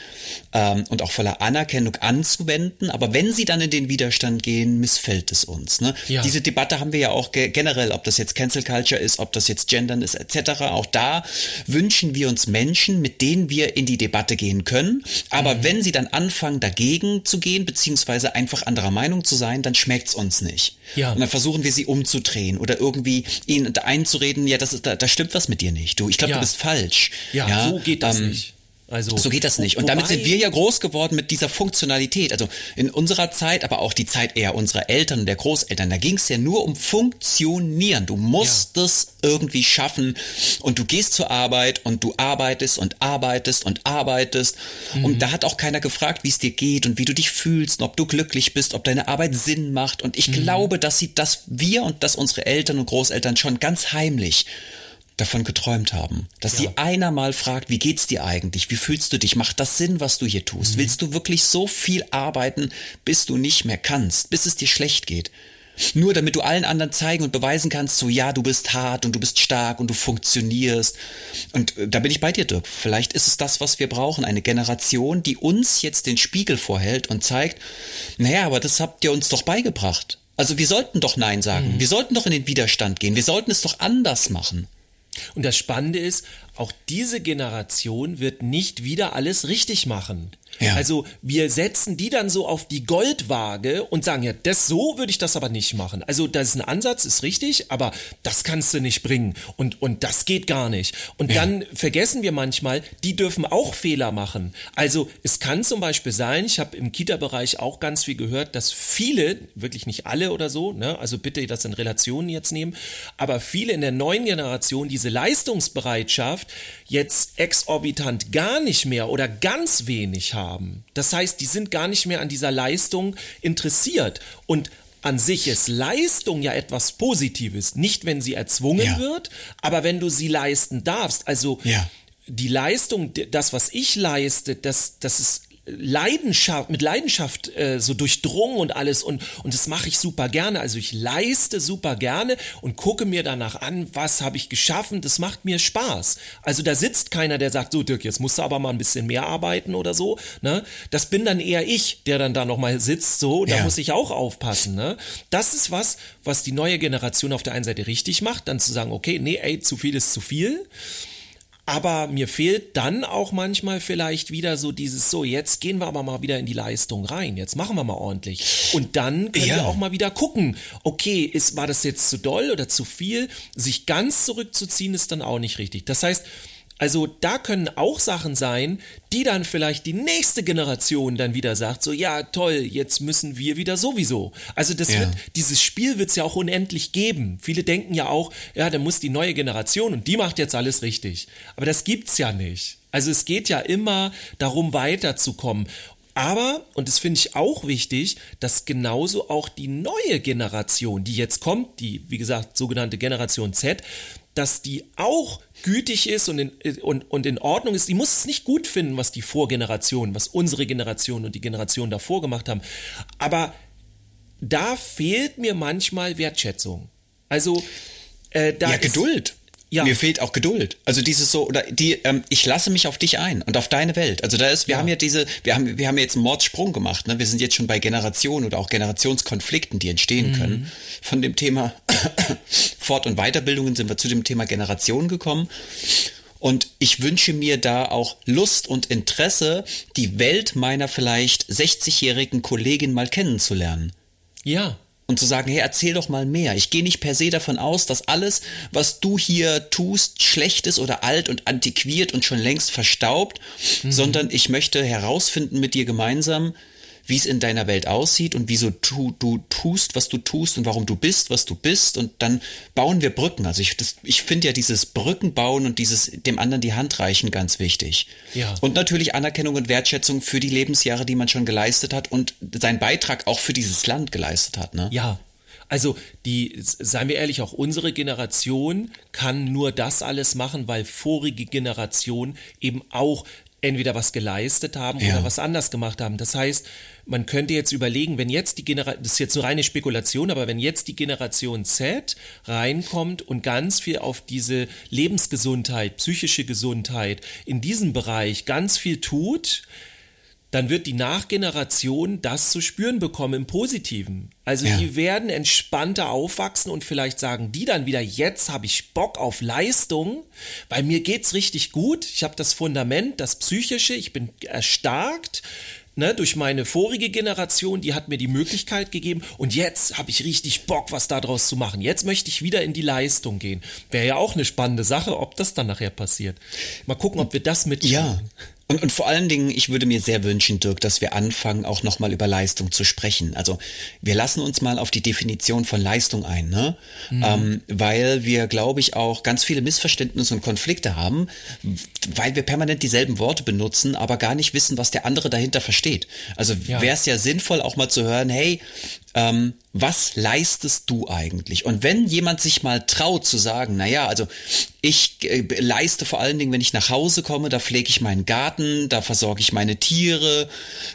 ähm, und auch voller Anerkennung anzuwenden. Aber wenn sie dann in den Widerstand gehen, missfällt es uns. Ne? Ja. Diese Debatte haben wir ja auch ge generell, ob das jetzt Cancel Culture ist, ob das jetzt Gendern ist, etc. Auch da wünschen wir uns Menschen, mit denen wir in die Debatte gehen können. Aber wenn sie dann anfangen, dagegen zu gehen, beziehungsweise einfach anderer Meinung zu sein, dann schmeckt's uns nicht. Ja. Und dann versuchen wir sie umzudrehen oder irgendwie ihnen einzureden, ja, das ist, da, da stimmt was mit dir nicht. Du, ich glaube, Ja. du bist falsch. Ja, so geht das ähm, nicht. Also, so geht das nicht. Und damit sind wir ja groß geworden mit dieser Funktionalität. Also in unserer Zeit, aber auch die Zeit eher unserer Eltern und der Großeltern, da ging es ja nur um Funktionieren. Du musst es irgendwie schaffen und du gehst zur Arbeit und du arbeitest und arbeitest und arbeitest. Mhm. Und da hat auch keiner gefragt, wie es dir geht und wie du dich fühlst und ob du glücklich bist, ob deine Arbeit Sinn macht. Und Mhm. ich glaube, dass sie, dass wir und dass unsere Eltern und Großeltern schon ganz heimlich davon geträumt haben, dass sie einer mal fragt, wie geht's dir eigentlich? Wie fühlst du dich? Macht das Sinn, was du hier tust? Mhm. Willst du wirklich so viel arbeiten, bis du nicht mehr kannst, bis es dir schlecht geht? Nur damit du allen anderen zeigen und beweisen kannst, so ja, du bist hart und du bist stark und du funktionierst. Und äh, da bin ich bei dir, Dirk. Vielleicht ist es das, was wir brauchen. Eine Generation, die uns jetzt den Spiegel vorhält und zeigt, naja, aber das habt ihr uns doch beigebracht. Also wir sollten doch Nein sagen. Wir sollten doch in den Widerstand gehen. Wir sollten es doch anders machen. Und das Spannende ist, auch diese Generation wird nicht wieder alles richtig machen. Ja. Also wir setzen die dann so auf die Goldwaage und sagen, ja, das so würde ich das aber nicht machen. Also das ist ein Ansatz, ist richtig, aber das kannst du nicht bringen und, und das geht gar nicht. Und dann vergessen wir manchmal, die dürfen auch Fehler machen. Also es kann zum Beispiel sein, ich habe im Kita-Bereich auch ganz viel gehört, dass viele, wirklich nicht alle oder so, ne, also bitte das in Relationen jetzt nehmen, aber viele in der neuen Generation diese Leistungsbereitschaft jetzt exorbitant gar nicht mehr oder ganz wenig haben. Das heißt, die sind gar nicht mehr an dieser Leistung interessiert. Und an sich ist Leistung ja etwas Positives. Nicht, wenn sie erzwungen Ja. wird, aber wenn du sie leisten darfst. Also Ja. die Leistung, das, was ich leiste, das, das ist Leidenschaft, mit Leidenschaft äh, so durchdrungen und alles und, und das mache ich super gerne. Also ich leiste super gerne und gucke mir danach an, was habe ich geschaffen. Das macht mir Spaß. Also da sitzt keiner, der sagt, so Dirk, jetzt musst du aber mal ein bisschen mehr arbeiten oder so. Ne? Das bin dann eher ich, der dann da nochmal sitzt, so, da Ja. muss ich auch aufpassen. Ne? Das ist was, was die neue Generation auf der einen Seite richtig macht, dann zu sagen, okay, nee, ey, zu viel ist zu viel. Aber mir fehlt dann auch manchmal vielleicht wieder so dieses, so, jetzt gehen wir aber mal wieder in die Leistung rein. Jetzt machen wir mal ordentlich. Und dann können Ja. wir auch mal wieder gucken, okay, ist, war das jetzt zu doll oder zu viel? Sich ganz zurückzuziehen ist dann auch nicht richtig. Das heißt, also da können auch Sachen sein, die dann vielleicht die nächste Generation dann wieder sagt, so ja toll, jetzt müssen wir wieder sowieso. Also das Ja. wird, dieses Spiel wird es ja auch unendlich geben. Viele denken ja auch, ja, da muss die neue Generation und die macht jetzt alles richtig. Aber das gibt's ja nicht. Also es geht ja immer darum, weiterzukommen. Aber, und das finde ich auch wichtig, dass genauso auch die neue Generation, die jetzt kommt, die, wie gesagt, sogenannte Generation Z, dass die auch gütig ist und in, und, und in Ordnung ist. Die muss es nicht gut finden, was die Vorgeneration, was unsere Generation und die Generation davor gemacht haben. Aber da fehlt mir manchmal Wertschätzung. Also, äh, da ja, Geduld. Ja. Mir fehlt auch Geduld. Also dieses so oder die, ähm, ich lasse mich auf dich ein und auf deine Welt. Also da ist, wir Ja. haben ja diese, wir haben, wir haben jetzt einen Mordsprung gemacht. Ne? Wir sind jetzt schon bei Generationen oder auch Generationskonflikten, die entstehen Mhm. können. Von dem Thema [COUGHS] Fort- und Weiterbildungen sind wir zu dem Thema Generation gekommen. Und ich wünsche mir da auch Lust und Interesse, die Welt meiner vielleicht 60-jährigen Kollegin mal kennenzulernen. Ja, und zu sagen, hey, erzähl doch mal mehr. Ich gehe nicht per se davon aus, dass alles, was du hier tust, schlecht ist oder alt und antiquiert und schon längst verstaubt, mhm. sondern ich möchte herausfinden mit dir gemeinsam, wie es in deiner Welt aussieht und wieso du, du tust, was du tust und warum du bist, was du bist. Und dann bauen wir Brücken. Also ich, das, ich finde ja dieses Brückenbauen und dieses dem anderen die Hand reichen ganz wichtig. Ja. Und natürlich Anerkennung und Wertschätzung für die Lebensjahre, die man schon geleistet hat und seinen Beitrag auch für dieses Land geleistet hat. Ne? Ja, also die, seien wir ehrlich, auch unsere Generation kann nur das alles machen, weil vorige Generationen eben auch entweder was geleistet haben ja. oder was anders gemacht haben. Das heißt, man könnte jetzt überlegen, wenn jetzt die Generation, das ist jetzt eine reine Spekulation, aber wenn jetzt die Generation Z reinkommt und ganz viel auf diese Lebensgesundheit, psychische Gesundheit in diesem Bereich ganz viel tut, dann wird die Nachgeneration das zu spüren bekommen im Positiven. Also ja. die werden entspannter aufwachsen und vielleicht sagen die dann wieder, jetzt habe ich Bock auf Leistung, weil mir geht's richtig gut. Ich habe das Fundament, das Psychische, ich bin erstarkt. Ne, durch meine vorige Generation, die hat mir die Möglichkeit gegeben und jetzt habe ich richtig Bock, was daraus zu machen. Jetzt möchte ich wieder in die Leistung gehen. Wäre ja auch eine spannende Sache, ob das dann nachher passiert. Mal gucken, ob wir das mit. Ja, und, und vor allen Dingen, ich würde mir sehr wünschen, Dirk, dass wir anfangen, auch nochmal über Leistung zu sprechen. Also wir lassen uns mal auf die Definition von Leistung ein, ne? Mhm. Ähm, weil wir, glaube ich, auch ganz viele Missverständnisse und Konflikte haben, weil wir permanent dieselben Worte benutzen, aber gar nicht wissen, was der andere dahinter versteht. Also ja. wäre es ja sinnvoll, auch mal zu hören, hey, ähm, was leistest du eigentlich? Und wenn jemand sich mal traut zu sagen, na ja, also ich äh, leiste vor allen Dingen, wenn ich nach Hause komme, da pflege ich meinen Garten, da versorge ich meine Tiere,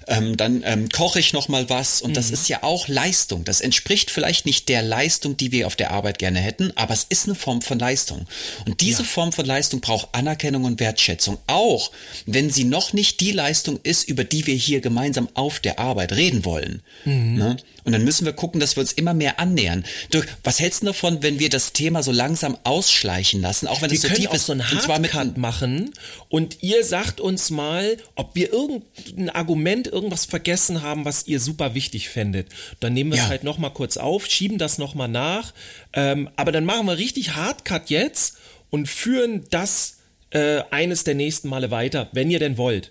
ähm, dann ähm, koche ich noch mal was und mhm. das ist ja auch Leistung. Das entspricht vielleicht nicht der Leistung, die wir auf der Arbeit gerne hätten, aber es ist eine Form von Leistung. Und diese ja. Form von Leistung braucht Anerkennung und Wertschätzung, auch wenn sie noch nicht die Leistung ist, über die wir hier gemeinsam auf der Arbeit reden wollen. Mhm. Ne? Und dann müssen wir gucken, dass wir uns immer mehr annähern. Dirk, was hältst du davon, wenn wir das Thema so langsam ausschleichen lassen, auch wenn es so tief auch ist? so einen Hardcut machen und ihr sagt uns mal, ob wir irgendein Argument, irgendwas vergessen haben, was ihr super wichtig fändet. Dann nehmen wir ja. es halt nochmal kurz auf, schieben das nochmal nach, ähm, aber dann machen wir richtig Hardcut jetzt und führen das äh, eines der nächsten Male weiter, wenn ihr denn wollt.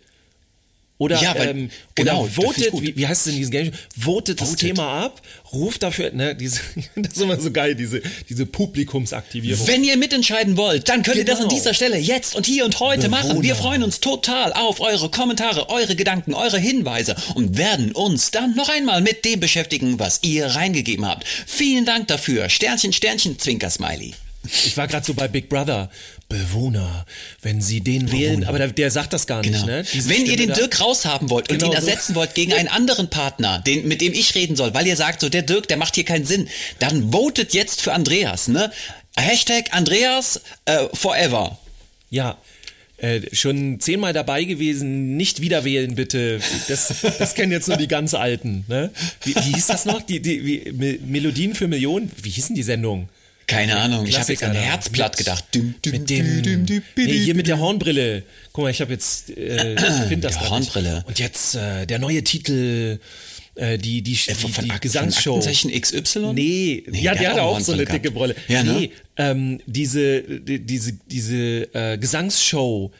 Oder, ja, weil, ähm, genau, oder votet, wie, wie heißt es in diesem Game? Votet, votet das Thema ab, ruft dafür, ne, diese, [LAUGHS] das ist immer so geil, diese, diese Publikumsaktivierung. Wenn ihr mitentscheiden wollt, dann könnt genau. ihr das an genau. dieser Stelle jetzt und hier und heute Bewohner. machen. Wir freuen uns total auf eure Kommentare, eure Gedanken, eure Hinweise und werden uns dann noch einmal mit dem beschäftigen, was ihr reingegeben habt. Vielen Dank dafür. Sternchen, Sternchen, Zwinker, Smiley. Ich war gerade so bei Big Brother. Bewohner, wenn Sie den wählen, aber der, der, sagt das gar nicht. Genau. Ne? Diese wenn Stimme ihr den da. Dirk raushaben wollt genau und ihn ersetzen so. wollt gegen einen anderen Partner, den, mit dem ich reden soll, weil ihr sagt, so der Dirk, der macht hier keinen Sinn, dann votet jetzt für Andreas. Ne? Hashtag Andreas äh, forever. Ja, äh, schon zehnmal dabei gewesen, nicht wieder wählen bitte. Das, das kennen jetzt nur die ganz Alten. Ne? Wie, wie hieß das noch? Die, die, wie, Melodien für Millionen? Wie hießen die Sendung? Keine Ahnung, ich habe jetzt an Herzblatt gedacht. Düm, düm, mit dem, düm, nee, hier mit der Hornbrille. Guck mal, ich habe jetzt, äh, [CLEARS THROAT] find das die Hornbrille. Und jetzt äh, der neue Titel, äh, die, die, äh, von, die, die Gesangsshow. Von XY? Nee, nee ja, der, der hat auch so eine dicke Brille. Ja, ne? Nee, ähm, diese, die, diese, diese äh, Gesangsshow,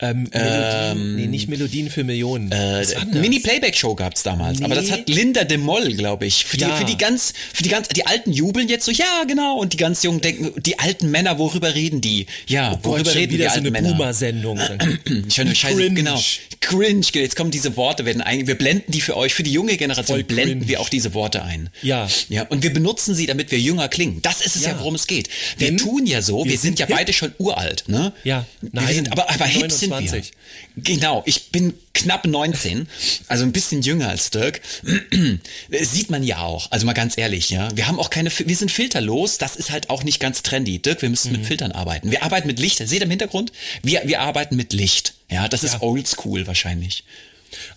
ähm, ähm, nee, nicht Melodien für Millionen. Äh, Mini-Playback-Show gab's damals, nee. aber das hat Linda de Moll, glaube ich. Für die, ja. für die ganz, für die ganz, die Alten jubeln jetzt so, ja, genau, und die ganz Jungen denken, die alten Männer, worüber reden die? Ja, oh worüber Gott, reden wieder die so alten eine Boomer-Sendung. Schöne Scheiße, Cringe. genau. Cringe, jetzt kommen diese Worte, werden ein, wir blenden die für euch, für die junge Generation Voll blenden cringe. wir auch diese Worte ein. Ja. Ja, und wir benutzen sie, damit wir jünger klingen. Das ist es ja, ja worum es geht. Wir Denn tun ja so, wir, wir sind, sind, ja beide schon uralt, ne? Ja, nein. Wir sind, aber, aber hip sind wir. Genau, ich bin knapp 19, also ein bisschen jünger als Dirk. [CLEARS THROAT] Sieht man ja auch, also mal ganz ehrlich, ja. Wir haben auch keine, wir sind filterlos, das ist halt auch nicht ganz trendy. Dirk, wir müssen mhm. mit Filtern arbeiten. Wir arbeiten mit Licht, seht ihr im Hintergrund? Wir, wir arbeiten mit Licht, ja, das ist ja. oldschool wahrscheinlich.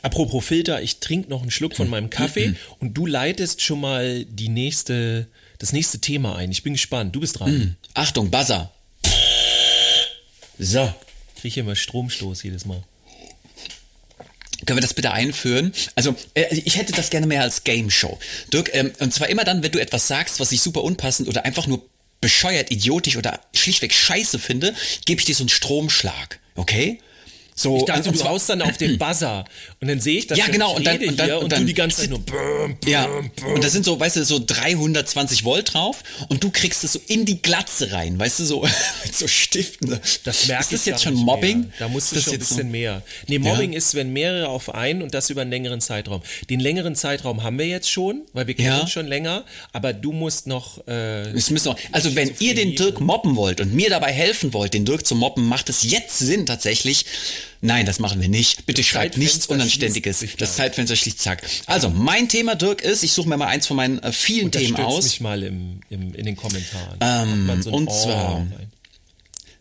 Apropos Filter, ich trinke noch einen Schluck von meinem Kaffee mhm. und du leitest schon mal die nächste, das nächste Thema ein. Ich bin gespannt, du bist dran. Mhm. Achtung, Buzzer. So. Kriege immer Stromstoß jedes Mal. Können wir das bitte einführen? Also, äh, ich hätte das gerne mehr als Game Show. Dirk, ähm, und zwar immer dann, wenn du etwas sagst, was ich super unpassend oder einfach nur bescheuert, idiotisch oder schlichtweg scheiße finde, gebe ich dir so einen Stromschlag. Okay? So, Ich dachte, und, und du haust dann auf den Buzzer und dann sehe ich das Ja, genau, und dann- und dann- und und, dann- du die ganze Zeit nur bäm, bäm, Ja, bäm. und da sind so, weißt du, so 320 Volt drauf und du kriegst es so in die Glatze rein, weißt du, so [LAUGHS] mit so Stiften. Das merke Ist das jetzt schon Mobbing? Mehr. Da musst du schon ein jetzt so- bisschen mehr. Nee, Mobbing ist, wenn mehrere auf einen und das über einen längeren Zeitraum. Den längeren Zeitraum haben wir jetzt schon, weil wir kennen Ja. uns schon länger, aber du musst noch äh, Es müssen noch, also wenn ihr den Dirk mobben wollt und mir dabei helfen wollt, den Dirk zu mobben, macht es jetzt Sinn tatsächlich. Nein, das machen wir nicht. Bitte Das schreibt nichts Unanständiges. Das. Zeitfenster schließt zack. Also, mein Thema, Dirk, ist, ich suche mir mal eins von meinen äh, vielen Themen aus. mich mal im, im, in den Kommentaren. Ähm, so und Oh zwar- rein.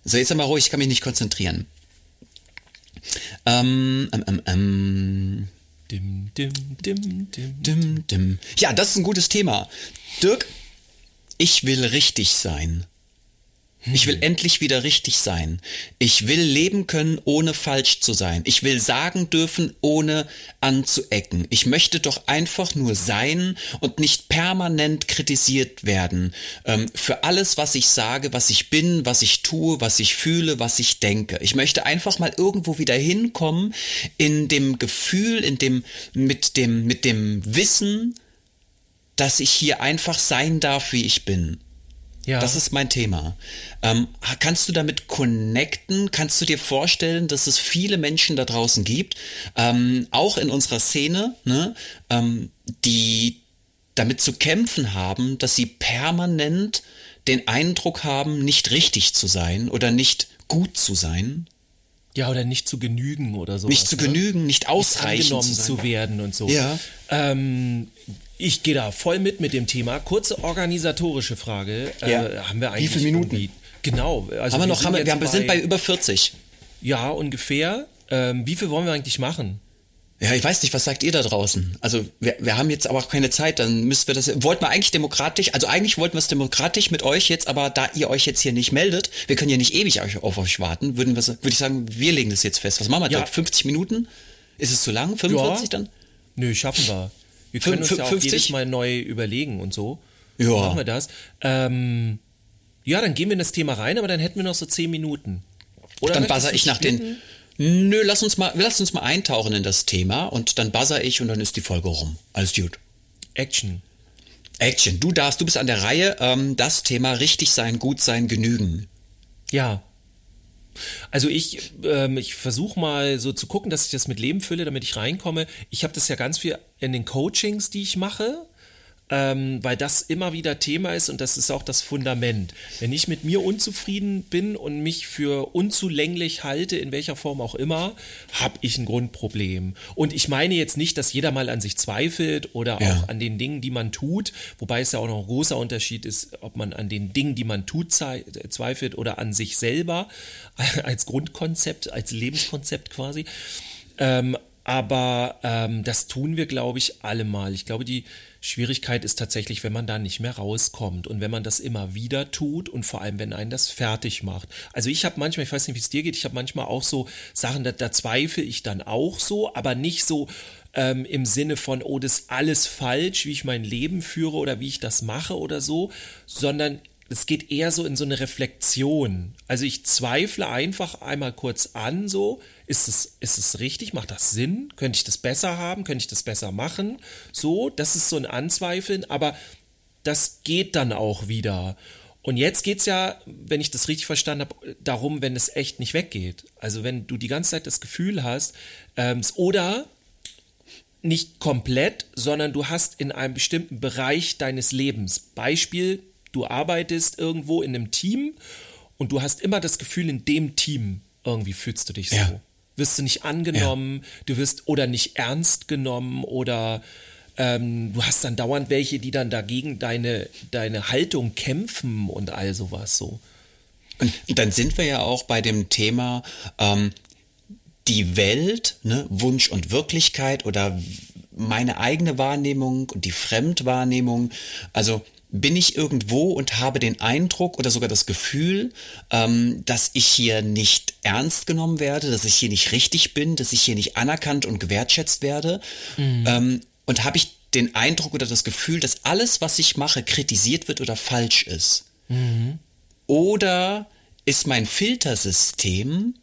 So, jetzt mal ruhig, ich kann mich nicht konzentrieren. Ähm, ähm, ähm, ähm. Dim, dim, dim, dim. Dim, dim. Ja, das ist ein gutes Thema. Dirk, ich will richtig sein. Ich will endlich wieder richtig sein. Ich will leben können, ohne falsch zu sein. Ich will sagen dürfen, ohne anzuecken. Ich möchte doch einfach nur sein und nicht permanent kritisiert werden ähm, für alles, was ich sage, was ich bin, was ich tue, was ich fühle, was ich denke. Ich möchte einfach mal irgendwo wieder hinkommen in dem Gefühl, in dem mit dem mit dem Wissen, dass ich hier einfach sein darf, wie ich bin. Ja. Das ist mein Thema. Ähm, kannst du damit connecten? Kannst du dir vorstellen, dass es viele Menschen da draußen gibt, ähm, auch in unserer Szene, ne, ähm, die damit zu kämpfen haben, dass sie permanent den Eindruck haben, nicht richtig zu sein oder nicht gut zu sein, ja, oder nicht zu genügen oder so. nicht zu genügen, nicht ausreichend angenommen zu zu werden und so. Ja. Ähm, ich gehe da voll mit mit dem Thema. Kurze organisatorische Frage. Ja. Äh, haben wir Wie eigentlich viele Minuten? Genau. Also haben wir noch, sind haben wir, wir, wir sind bei über 40. Ja, ungefähr. Ähm, wie viel wollen wir eigentlich machen? Ja, ich weiß nicht, was sagt ihr da draußen? Also wir, wir haben jetzt aber auch keine Zeit, dann müssen wir das. Wollten wir eigentlich demokratisch, also eigentlich wollten wir es demokratisch mit euch jetzt, aber da ihr euch jetzt hier nicht meldet, wir können ja nicht ewig auf euch warten, würden wir, würde ich sagen, wir legen das jetzt fest. Was machen wir? Ja. Dirk? 50 Minuten? Ist es zu lang? 45 dann? Nö, schaffen wir. Wir können uns ja auch 50? jedes Mal neu überlegen und so. Ja. Machen wir das. Ähm, ja, dann gehen wir in das Thema rein, aber dann hätten wir noch so zehn Minuten. Oder Dann buzzer ich nach den. Nö, lass uns mal, lass uns mal eintauchen in das Thema und dann buzzer ich und dann ist die Folge rum. Alles gut. Action. Action, du darfst, du bist an der Reihe, ähm, das Thema richtig sein, gut sein, genügen. Ja. Also ich, ähm, ich versuche mal so zu gucken, dass ich das mit Leben fülle, damit ich reinkomme. Ich habe das ja ganz viel in den Coachings, die ich mache, ähm, weil das immer wieder Thema ist und das ist auch das Fundament. Wenn ich mit mir unzufrieden bin und mich für unzulänglich halte, in welcher Form auch immer, habe ich ein Grundproblem. Und ich meine jetzt nicht, dass jeder mal an sich zweifelt oder Ja. auch an den Dingen, die man tut, wobei es ja auch noch ein großer Unterschied ist, ob man an den Dingen, die man tut, zei- zweifelt oder an sich selber [LAUGHS] als Grundkonzept, als Lebenskonzept quasi. Ähm, aber ähm, das tun wir, glaube ich, alle mal. Ich glaube, die Schwierigkeit ist tatsächlich, wenn man da nicht mehr rauskommt und wenn man das immer wieder tut und vor allem, wenn einen das fertig macht. Also ich habe manchmal, ich weiß nicht, wie es dir geht, ich habe manchmal auch so Sachen, da, da zweifle ich dann auch so, aber nicht so ähm, im Sinne von, oh, das ist alles falsch, wie ich mein Leben führe oder wie ich das mache oder so, sondern es geht eher so in so eine Reflexion. Also ich zweifle einfach einmal kurz an, so, ist es, ist es richtig? Macht das Sinn? Könnte ich das besser haben? Könnte ich das besser machen? So, das ist so ein Anzweifeln, aber das geht dann auch wieder. Und jetzt geht's ja, wenn ich das richtig verstanden habe, darum, wenn es echt nicht weggeht. Also wenn du die ganze Zeit das Gefühl hast, ähm, oder nicht komplett, sondern du hast in einem bestimmten Bereich deines Lebens. Beispiel, du arbeitest irgendwo in einem Team und du hast immer das Gefühl, in dem Team irgendwie fühlst du dich so. Ja. Wirst du nicht angenommen, du wirst oder nicht ernst genommen oder ähm, du hast dann dauernd welche, die dann dagegen deine, deine Haltung kämpfen und all sowas so. Und dann sind wir ja auch bei dem Thema ähm, die Welt, ne, Wunsch und Wirklichkeit oder meine eigene Wahrnehmung und die Fremdwahrnehmung. Also bin ich irgendwo und habe den Eindruck oder sogar das Gefühl, ähm, dass ich hier nicht ernst genommen werde, dass ich hier nicht richtig bin, dass ich hier nicht anerkannt und gewertschätzt werde. Mhm. Ähm, und habe ich den Eindruck oder das Gefühl, dass alles, was ich mache, kritisiert wird oder falsch ist. Mhm. Oder ist mein Filtersystem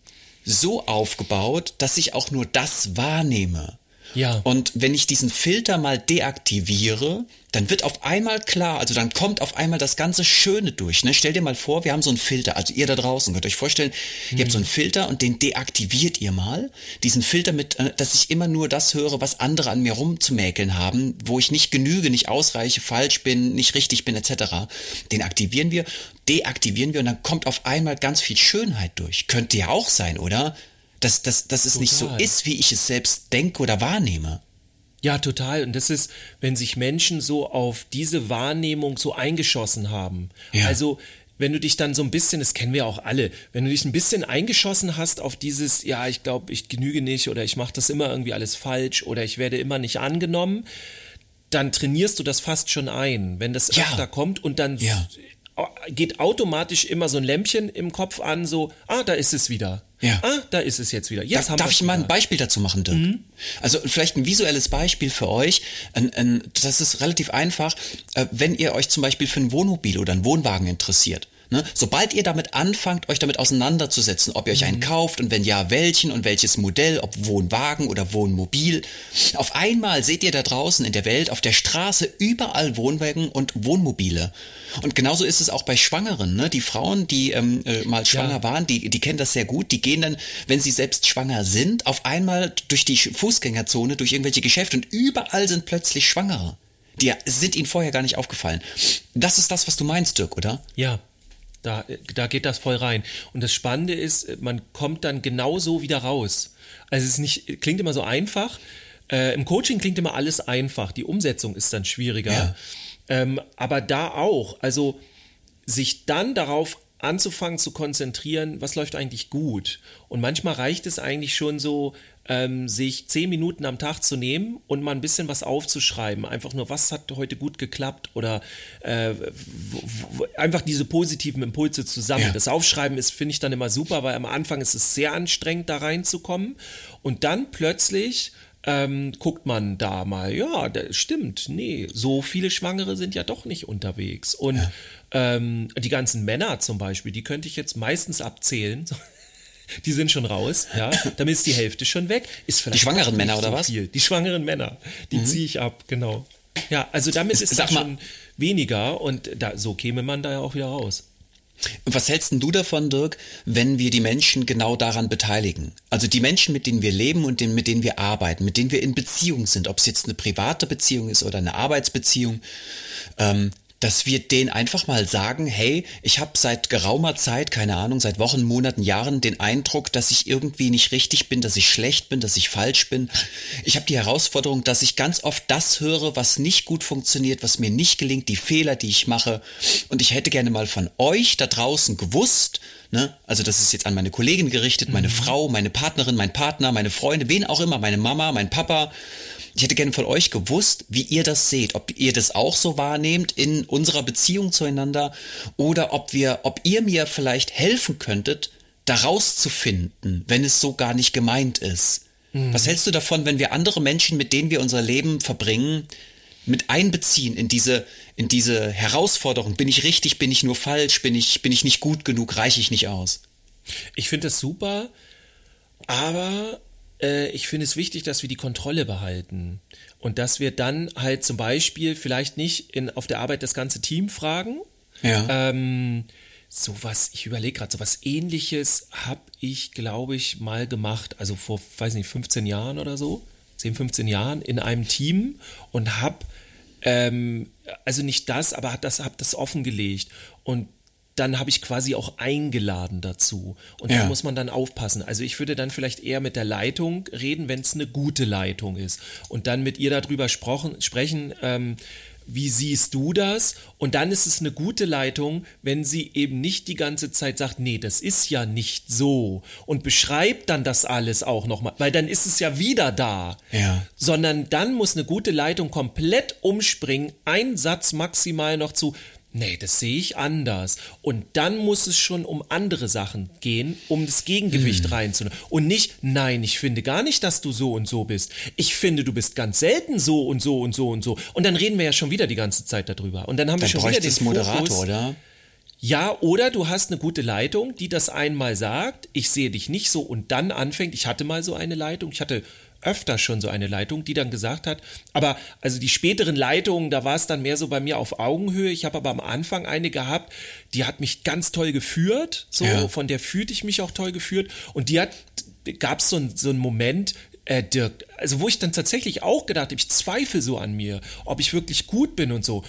so aufgebaut, dass ich auch nur das wahrnehme. Ja. Und wenn ich diesen Filter mal deaktiviere, dann wird auf einmal klar, also dann kommt auf einmal das ganze Schöne durch. Ne? Stell dir mal vor, wir haben so einen Filter, also ihr da draußen könnt euch vorstellen, hm. ihr habt so einen Filter und den deaktiviert ihr mal. Diesen Filter mit, äh, dass ich immer nur das höre, was andere an mir rumzumäkeln haben, wo ich nicht genüge, nicht ausreiche, falsch bin, nicht richtig bin, etc. Den aktivieren wir, deaktivieren wir und dann kommt auf einmal ganz viel Schönheit durch. Könnte ja auch sein, oder? Dass, dass, dass es nicht so ist, wie ich es selbst denke oder wahrnehme. Ja, total. Und das ist, wenn sich Menschen so auf diese Wahrnehmung so eingeschossen haben. Ja. Also, wenn du dich dann so ein bisschen, das kennen wir auch alle, wenn du dich ein bisschen eingeschossen hast auf dieses, ja, ich glaube, ich genüge nicht oder ich mache das immer irgendwie alles falsch oder ich werde immer nicht angenommen, dann trainierst du das fast schon ein, wenn das ja. öfter kommt und dann ja. Geht automatisch immer so ein Lämpchen im Kopf an, so, ah, da ist es wieder. Ja. Ah, da ist es jetzt wieder. Jetzt da, darf ich mal ein Beispiel dazu machen, Dirk? Mhm. Also vielleicht ein visuelles Beispiel für euch. Das ist relativ einfach. Äh, wenn ihr euch zum Beispiel für ein Wohnmobil oder einen Wohnwagen interessiert, Ne? Sobald ihr damit anfangt, euch damit auseinanderzusetzen, ob ihr euch einen mhm. kauft und wenn ja, welchen und welches Modell, ob Wohnwagen oder Wohnmobil, auf einmal seht ihr da draußen in der Welt, auf der Straße überall Wohnwagen und Wohnmobile. Und genauso ist es auch bei Schwangeren. Ne? Die Frauen, die ähm, äh, mal schwanger ja. waren, die, die kennen das sehr gut. Die gehen dann, wenn sie selbst schwanger sind, auf einmal durch die Fußgängerzone, durch irgendwelche Geschäfte und überall sind plötzlich Schwangere. Die sind ihnen vorher gar nicht aufgefallen. Das ist das, was du meinst, Dirk, oder? Ja, da, da geht das voll rein. Und das Spannende ist, man kommt dann genauso wieder raus. Also es ist nicht, klingt immer so einfach. Äh, Im Coaching klingt immer alles einfach. Die Umsetzung ist dann schwieriger. Ja. Ähm, aber da auch. Also sich dann darauf anzufangen zu konzentrieren, was läuft eigentlich gut. Und manchmal reicht es eigentlich schon so, ähm, sich zehn Minuten am Tag zu nehmen und mal ein bisschen was aufzuschreiben. Einfach nur, was hat heute gut geklappt oder äh, einfach diese positiven Impulse zusammen. Ja. Das Aufschreiben ist, finde ich dann immer super, weil am Anfang ist es sehr anstrengend, da reinzukommen. Und dann plötzlich ähm, guckt man da mal, ja, das stimmt, nee, so viele Schwangere sind ja doch nicht unterwegs. Und ja. ähm, die ganzen Männer zum Beispiel, die könnte ich jetzt meistens abzählen. [LAUGHS] Die sind schon raus, ja. Damit ist die Hälfte schon weg. Ist vielleicht die schwangeren Männer oder so was? Viel. Die schwangeren Männer, die mhm. ziehe ich ab, genau. Ja, also damit ist es schon weniger und da, so käme man da ja auch wieder raus. Was hältst du davon, Dirk, wenn wir die Menschen genau daran beteiligen? Also die Menschen, mit denen wir leben und mit denen wir arbeiten, mit denen wir in Beziehung sind, ob es jetzt eine private Beziehung ist oder eine Arbeitsbeziehung, ähm, dass wir denen einfach mal sagen, hey, ich habe seit geraumer Zeit, keine Ahnung, seit Wochen, Monaten, Jahren den Eindruck, dass ich irgendwie nicht richtig bin, dass ich schlecht bin, dass ich falsch bin. Ich habe die Herausforderung, dass ich ganz oft das höre, was nicht gut funktioniert, was mir nicht gelingt, die Fehler, die ich mache. Und ich hätte gerne mal von euch da draußen gewusst, ne? also das ist jetzt an meine Kollegin gerichtet, meine mhm. Frau, meine Partnerin, mein Partner, meine Freunde, wen auch immer, meine Mama, mein Papa, ich hätte gerne von euch gewusst, wie ihr das seht, ob ihr das auch so wahrnehmt in unserer Beziehung zueinander oder ob wir, ob ihr mir vielleicht helfen könntet, daraus zu finden, wenn es so gar nicht gemeint ist. Mhm. Was hältst du davon, wenn wir andere Menschen, mit denen wir unser Leben verbringen, mit einbeziehen in diese, in diese Herausforderung? Bin ich richtig, bin ich nur falsch, bin ich, bin ich nicht gut genug, reiche ich nicht aus? Ich finde das super, aber ich finde es wichtig, dass wir die Kontrolle behalten und dass wir dann halt zum Beispiel vielleicht nicht in, auf der Arbeit das ganze Team fragen. Ja. Ähm, sowas, ich überlege gerade, sowas ähnliches habe ich, glaube ich, mal gemacht, also vor, weiß nicht, 15 Jahren oder so, 10, 15 Jahren in einem Team und habe ähm, also nicht das, aber das, habe das offengelegt. Und dann habe ich quasi auch eingeladen dazu. Und ja. da muss man dann aufpassen. Also ich würde dann vielleicht eher mit der Leitung reden, wenn es eine gute Leitung ist. Und dann mit ihr darüber sprochen, sprechen, ähm, wie siehst du das? Und dann ist es eine gute Leitung, wenn sie eben nicht die ganze Zeit sagt, nee, das ist ja nicht so und beschreibt dann das alles auch nochmal, weil dann ist es ja wieder da. Ja. Sondern dann muss eine gute Leitung komplett umspringen, ein Satz maximal noch zu, Nee, das sehe ich anders. Und dann muss es schon um andere Sachen gehen, um das Gegengewicht Hm. reinzunehmen. Und nicht, nein, ich finde gar nicht, dass du so und so bist. Ich finde, du bist ganz selten so und so und so und so. Und dann reden wir ja schon wieder die ganze Zeit darüber. Und dann haben wir Dann schon wieder den Moderator, Fokus. oder? Ja, oder du hast eine gute Leitung, die das einmal sagt, ich sehe dich nicht so und dann anfängt, ich hatte mal so eine Leitung, ich hatte öfter schon so eine Leitung, die dann gesagt hat, aber also die späteren Leitungen, da war es dann mehr so bei mir auf Augenhöhe. Ich habe aber am Anfang eine gehabt, die hat mich ganz toll geführt, so Ja. von der fühlte ich mich auch toll geführt und die hat, gab es so, ein- so einen Moment, äh, Dirk, also wo ich dann tatsächlich auch gedacht habe, ich zweifle so an mir, ob ich wirklich gut bin und so.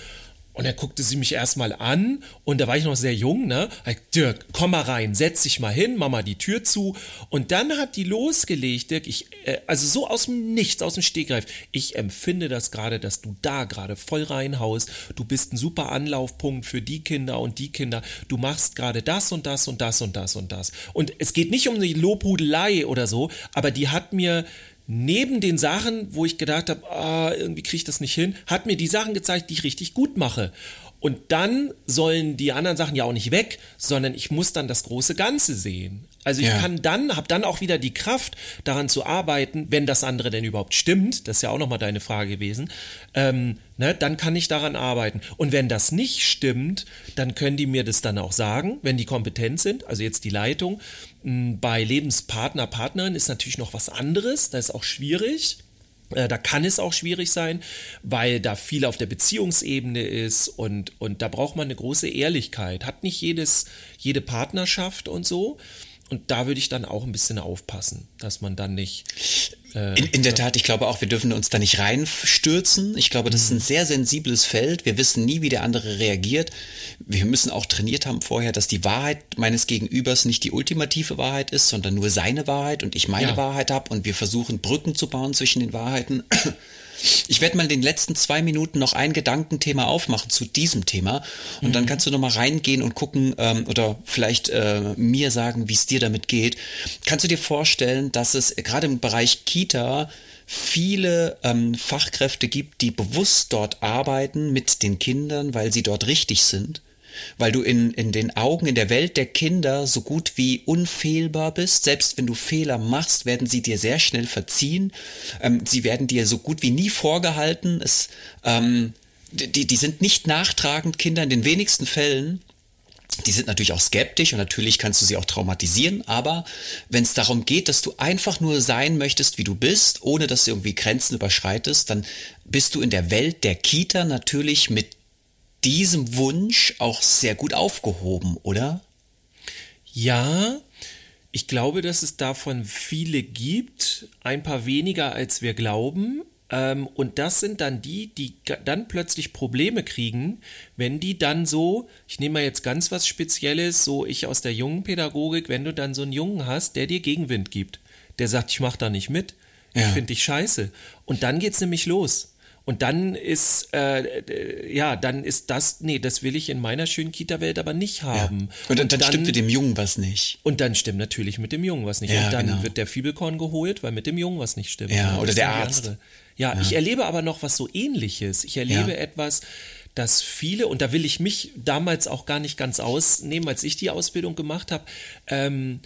Und dann guckte sie mich erstmal an und da war ich noch sehr jung, ne? Dirk, komm mal rein, setz dich mal hin, mach mal die Tür zu. Und dann hat die losgelegt, Dirk, ich, äh, also so aus dem Nichts, aus dem Stegreif. Ich empfinde das gerade, dass du da gerade voll reinhaust. Du bist ein super Anlaufpunkt für die Kinder und die Kinder. Du machst gerade das und das und das und das und das. Und es geht nicht um eine Lobhudelei oder so, aber die hat mir neben den Sachen, wo ich gedacht habe, ah, irgendwie kriege ich das nicht hin, hat mir die Sachen gezeigt, die ich richtig gut mache. Und dann sollen die anderen Sachen ja auch nicht weg, sondern ich muss dann das große Ganze sehen. Also ich Ja. kann dann, habe dann auch wieder die Kraft, daran zu arbeiten, wenn das andere denn überhaupt stimmt, das ist ja auch nochmal deine Frage gewesen, ähm, ne, dann kann ich daran arbeiten. Und wenn das nicht stimmt, dann können die mir das dann auch sagen, wenn die kompetent sind, also jetzt die Leitung. M, Bei Lebenspartner, Partnerin ist natürlich noch was anderes, das ist auch schwierig. Äh, Da kann es auch schwierig sein, weil da viel auf der Beziehungsebene ist und, und da braucht man eine große Ehrlichkeit. Hat nicht jedes, jede Partnerschaft und so. Und da würde ich dann auch ein bisschen aufpassen, dass man dann nicht. Äh, In, in der Tat, ich glaube auch, wir dürfen uns da nicht reinstürzen. Ich glaube, das ist ein sehr sensibles Feld. Wir wissen nie, wie der andere reagiert. Wir müssen auch trainiert haben vorher, dass die Wahrheit meines Gegenübers nicht die ultimative Wahrheit ist, sondern nur seine Wahrheit und ich meine Ja. Wahrheit habe und wir versuchen Brücken zu bauen zwischen den Wahrheiten. Ich werde mal in den letzten zwei Minuten noch ein Gedankenthema aufmachen zu diesem Thema und dann kannst du noch mal reingehen und gucken ähm, oder vielleicht äh, mir sagen, wie es dir damit geht. Kannst du dir vorstellen, dass es gerade im Bereich Kita viele ähm, Fachkräfte gibt, die bewusst dort arbeiten mit den Kindern, weil sie dort richtig sind? Weil du in, in den Augen, in der Welt der Kinder so gut wie unfehlbar bist. Selbst wenn du Fehler machst, werden sie dir sehr schnell verziehen. Ähm, sie werden dir so gut wie nie vorgehalten. Es, ähm, die, die sind nicht nachtragend, Kinder in den wenigsten Fällen. Die sind natürlich auch skeptisch und natürlich kannst du sie auch traumatisieren, aber wenn es darum geht, dass du einfach nur sein möchtest, wie du bist, ohne dass du irgendwie Grenzen überschreitest, dann bist du in der Welt der Kita natürlich mit diesem Wunsch auch sehr gut aufgehoben, oder? Ja, ich glaube, dass es davon viele gibt, ein paar weniger als wir glauben. Ähm, und das sind dann die, die dann plötzlich Probleme kriegen, wenn die dann so, ich nehme mal jetzt ganz was Spezielles, so ich aus der jungen Pädagogik, wenn du dann so einen Jungen hast, der dir Gegenwind gibt, der sagt, ich mach da nicht mit, ich Ja. finde dich scheiße. Und dann geht's nämlich los. Und dann ist, äh, ja, dann ist das, nee, das will ich in meiner schönen Kita-Welt aber nicht haben. Und, dann, dann stimmt mit dem Jungen was nicht. Und dann stimmt natürlich mit dem Jungen was nicht. Ja, und dann genau. wird der Fibelkorn geholt, weil mit dem Jungen was nicht stimmt. Ja, Und oder der Arzt. andere. Ja, ich erlebe aber noch was so ähnliches. Ich erlebe Ja. etwas, dass viele, und da will ich mich damals auch gar nicht ganz ausnehmen, als ich die Ausbildung gemacht habe, ähm,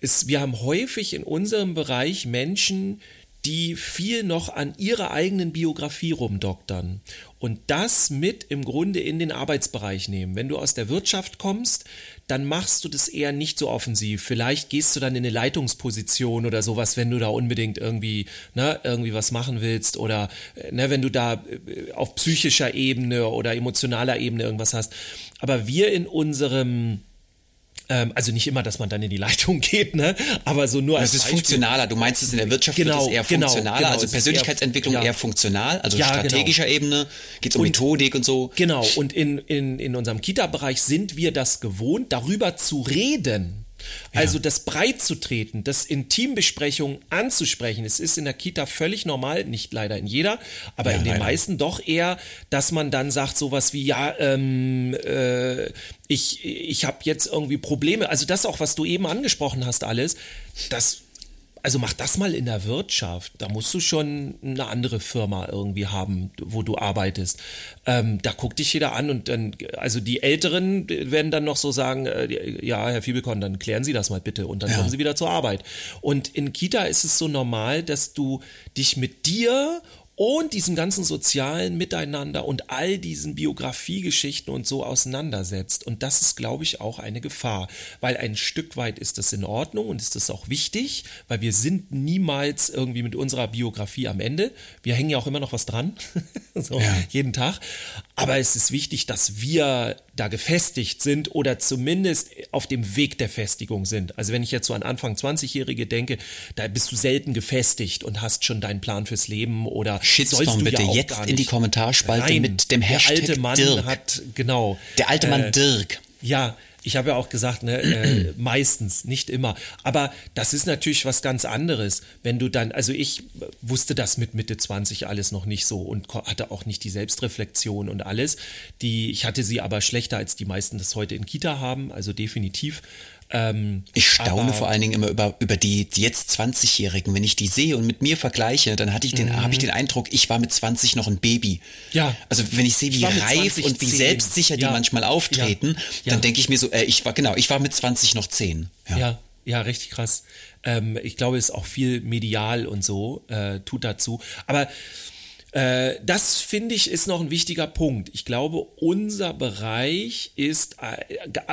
ist, wir haben häufig in unserem Bereich Menschen, die viel noch an ihrer eigenen Biografie rumdoktern und das mit im Grunde in den Arbeitsbereich nehmen. Wenn du aus der Wirtschaft kommst, dann machst du das eher nicht so offensiv. Vielleicht gehst du dann in eine Leitungsposition oder sowas, wenn du da unbedingt irgendwie, ne, irgendwie was machen willst oder äh, ne, wenn du da äh, auf psychischer Ebene oder emotionaler Ebene irgendwas hast. Aber wir in unserem ähm, also nicht immer, dass man dann in die [LAUGHS] Leitung geht, ne? Aber so nur als Es ist Beispiel. funktionaler. Du meinst es in der Wirtschaft Genau, wird es eher genau, funktionaler, genau. also Persönlichkeitsentwicklung eher- eher, ja. funktional, also Ja, genau. strategischer Ebene, geht es um Und- Methodik und so. Genau, und in, in, in unserem Kita-Bereich sind wir das gewohnt, darüber zu reden. Also das breit zu treten, das in Teambesprechungen anzusprechen, es ist in der Kita völlig normal, nicht leider in jeder, aber Ja, in den leider. meisten doch eher, dass man dann sagt sowas wie, ja, ähm, äh, ich, ich habe jetzt irgendwie Probleme. Also das auch, was du eben angesprochen hast, alles, das also mach das mal in der Wirtschaft. Da musst du schon eine andere Firma irgendwie haben, wo du arbeitest. Ähm, da guckt dich jeder an und dann, also die Älteren werden dann noch so sagen, äh, ja, Herr Fiebelkorn, dann klären Sie das mal bitte und dann Ja. kommen Sie wieder zur Arbeit. Und in Kita ist es so normal, dass du dich mit dir und diesem ganzen sozialen Miteinander und all diesen Biografiegeschichten und so auseinandersetzt. Und das ist, glaube ich, auch eine Gefahr, weil ein Stück weit ist das in Ordnung und ist das auch wichtig, weil wir sind niemals irgendwie mit unserer Biografie am Ende. Wir hängen ja auch immer noch was dran, [LAUGHS] so Ja. jeden Tag. Aber es ist wichtig, dass wir da gefestigt sind oder zumindest auf dem Weg der Festigung sind. Also wenn ich jetzt so an Anfang 20-Jährige denke, da bist du selten gefestigt und hast schon deinen Plan fürs Leben oder Shitstorm sollst du bitte ja auch jetzt in die Kommentarspalte rein. mit dem Hashtag Der alte Mann Dirk. hat, genau. Der alte Mann äh, Dirk. ja, ich habe ja auch gesagt, ne, äh, [CLEARS THROAT] meistens, nicht immer. Aber das ist natürlich was ganz anderes, wenn du dann, also ich wusste das mit Mitte 20 alles noch nicht so und hatte auch nicht die Selbstreflexion und alles. Die, ich hatte sie aber schlechter, als die meisten das heute in Kita haben, also definitiv. Ähm, Ich staune vor allen Dingen immer über, über die die jetzt 20-Jährigen. Wenn ich die sehe und mit mir vergleiche, dann hatte ich den, habe ich den Eindruck, ich war mit 20 noch ein Baby. Mhm. Ja. Also wenn ich sehe, Ich wie mit reif 20 und wie 10. selbstsicher die Ja. manchmal auftreten, Ja. Ja. dann denke ich mir so, äh, ich war, genau, ich war mit 20 noch 10. Ja, ja, richtig krass. Ähm, ich glaube, es ist auch viel medial und so, äh, tut dazu. Aber das finde ich ist noch ein wichtiger Punkt. Ich glaube, unser Bereich ist, äh,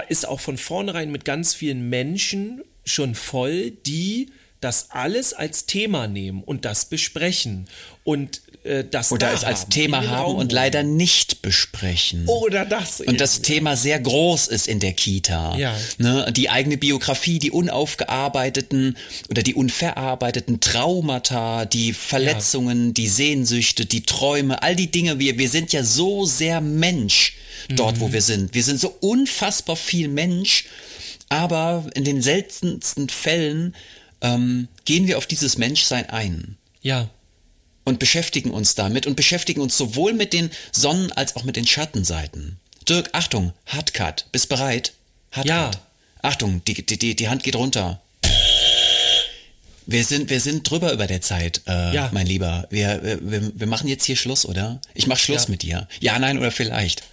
ist auch von vornherein mit ganz vielen Menschen schon voll, die das alles als Thema nehmen und das besprechen und äh, das Oder da es als haben, Thema haben und leider nicht besprechen. oder das Und das eben. Thema sehr groß ist in der Kita. Ja. Ne, die eigene Biografie, die unaufgearbeiteten oder die unverarbeiteten Traumata, die Verletzungen, die Sehnsüchte, die Träume, all die Dinge. Wir, wir sind ja so sehr Mensch dort, Mhm. wo wir sind. Wir sind so unfassbar viel Mensch, aber in den seltensten Fällen ähm, gehen wir auf dieses Menschsein ein ja, und beschäftigen uns damit und beschäftigen uns sowohl mit den Sonnen- als auch mit den Schattenseiten. Dirk, Achtung, Hardcut, bist bereit? Hardcut. Ja. Achtung, die, die, die, Hand geht runter. Wir sind, wir sind drüber über der Zeit, äh, Ja. mein Lieber. Wir, wir, wir machen jetzt hier Schluss, oder? Ich mach Schluss Ja. mit dir. Ja, nein oder vielleicht.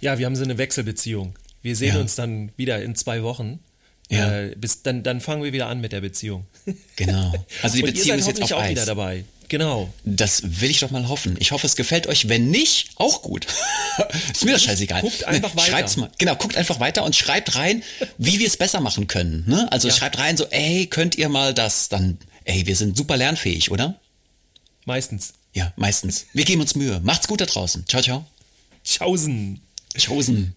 Ja, wir haben so eine Wechselbeziehung. Wir sehen Ja. uns dann wieder in zwei Wochen. Ja. Äh, bis, dann, dann fangen wir wieder an mit der Beziehung. [LAUGHS] Genau. Also die Beziehung ist jetzt auf auch Eis. wieder dabei. Genau. Das will ich doch mal hoffen. Ich hoffe, es gefällt euch. Wenn nicht, auch gut. [LAUGHS] ist mir doch scheißegal. Guckt einfach weiter. Schreibt's mal. Genau, guckt einfach weiter und schreibt rein, wie wir es besser machen können. Ne? Also Ja. schreibt rein so, ey, könnt ihr mal das? Dann, ey, wir sind super lernfähig, oder? Meistens. Ja, meistens. Wir geben uns Mühe. Macht's gut da draußen. Ciao, ciao. Tschaußen. Chosen.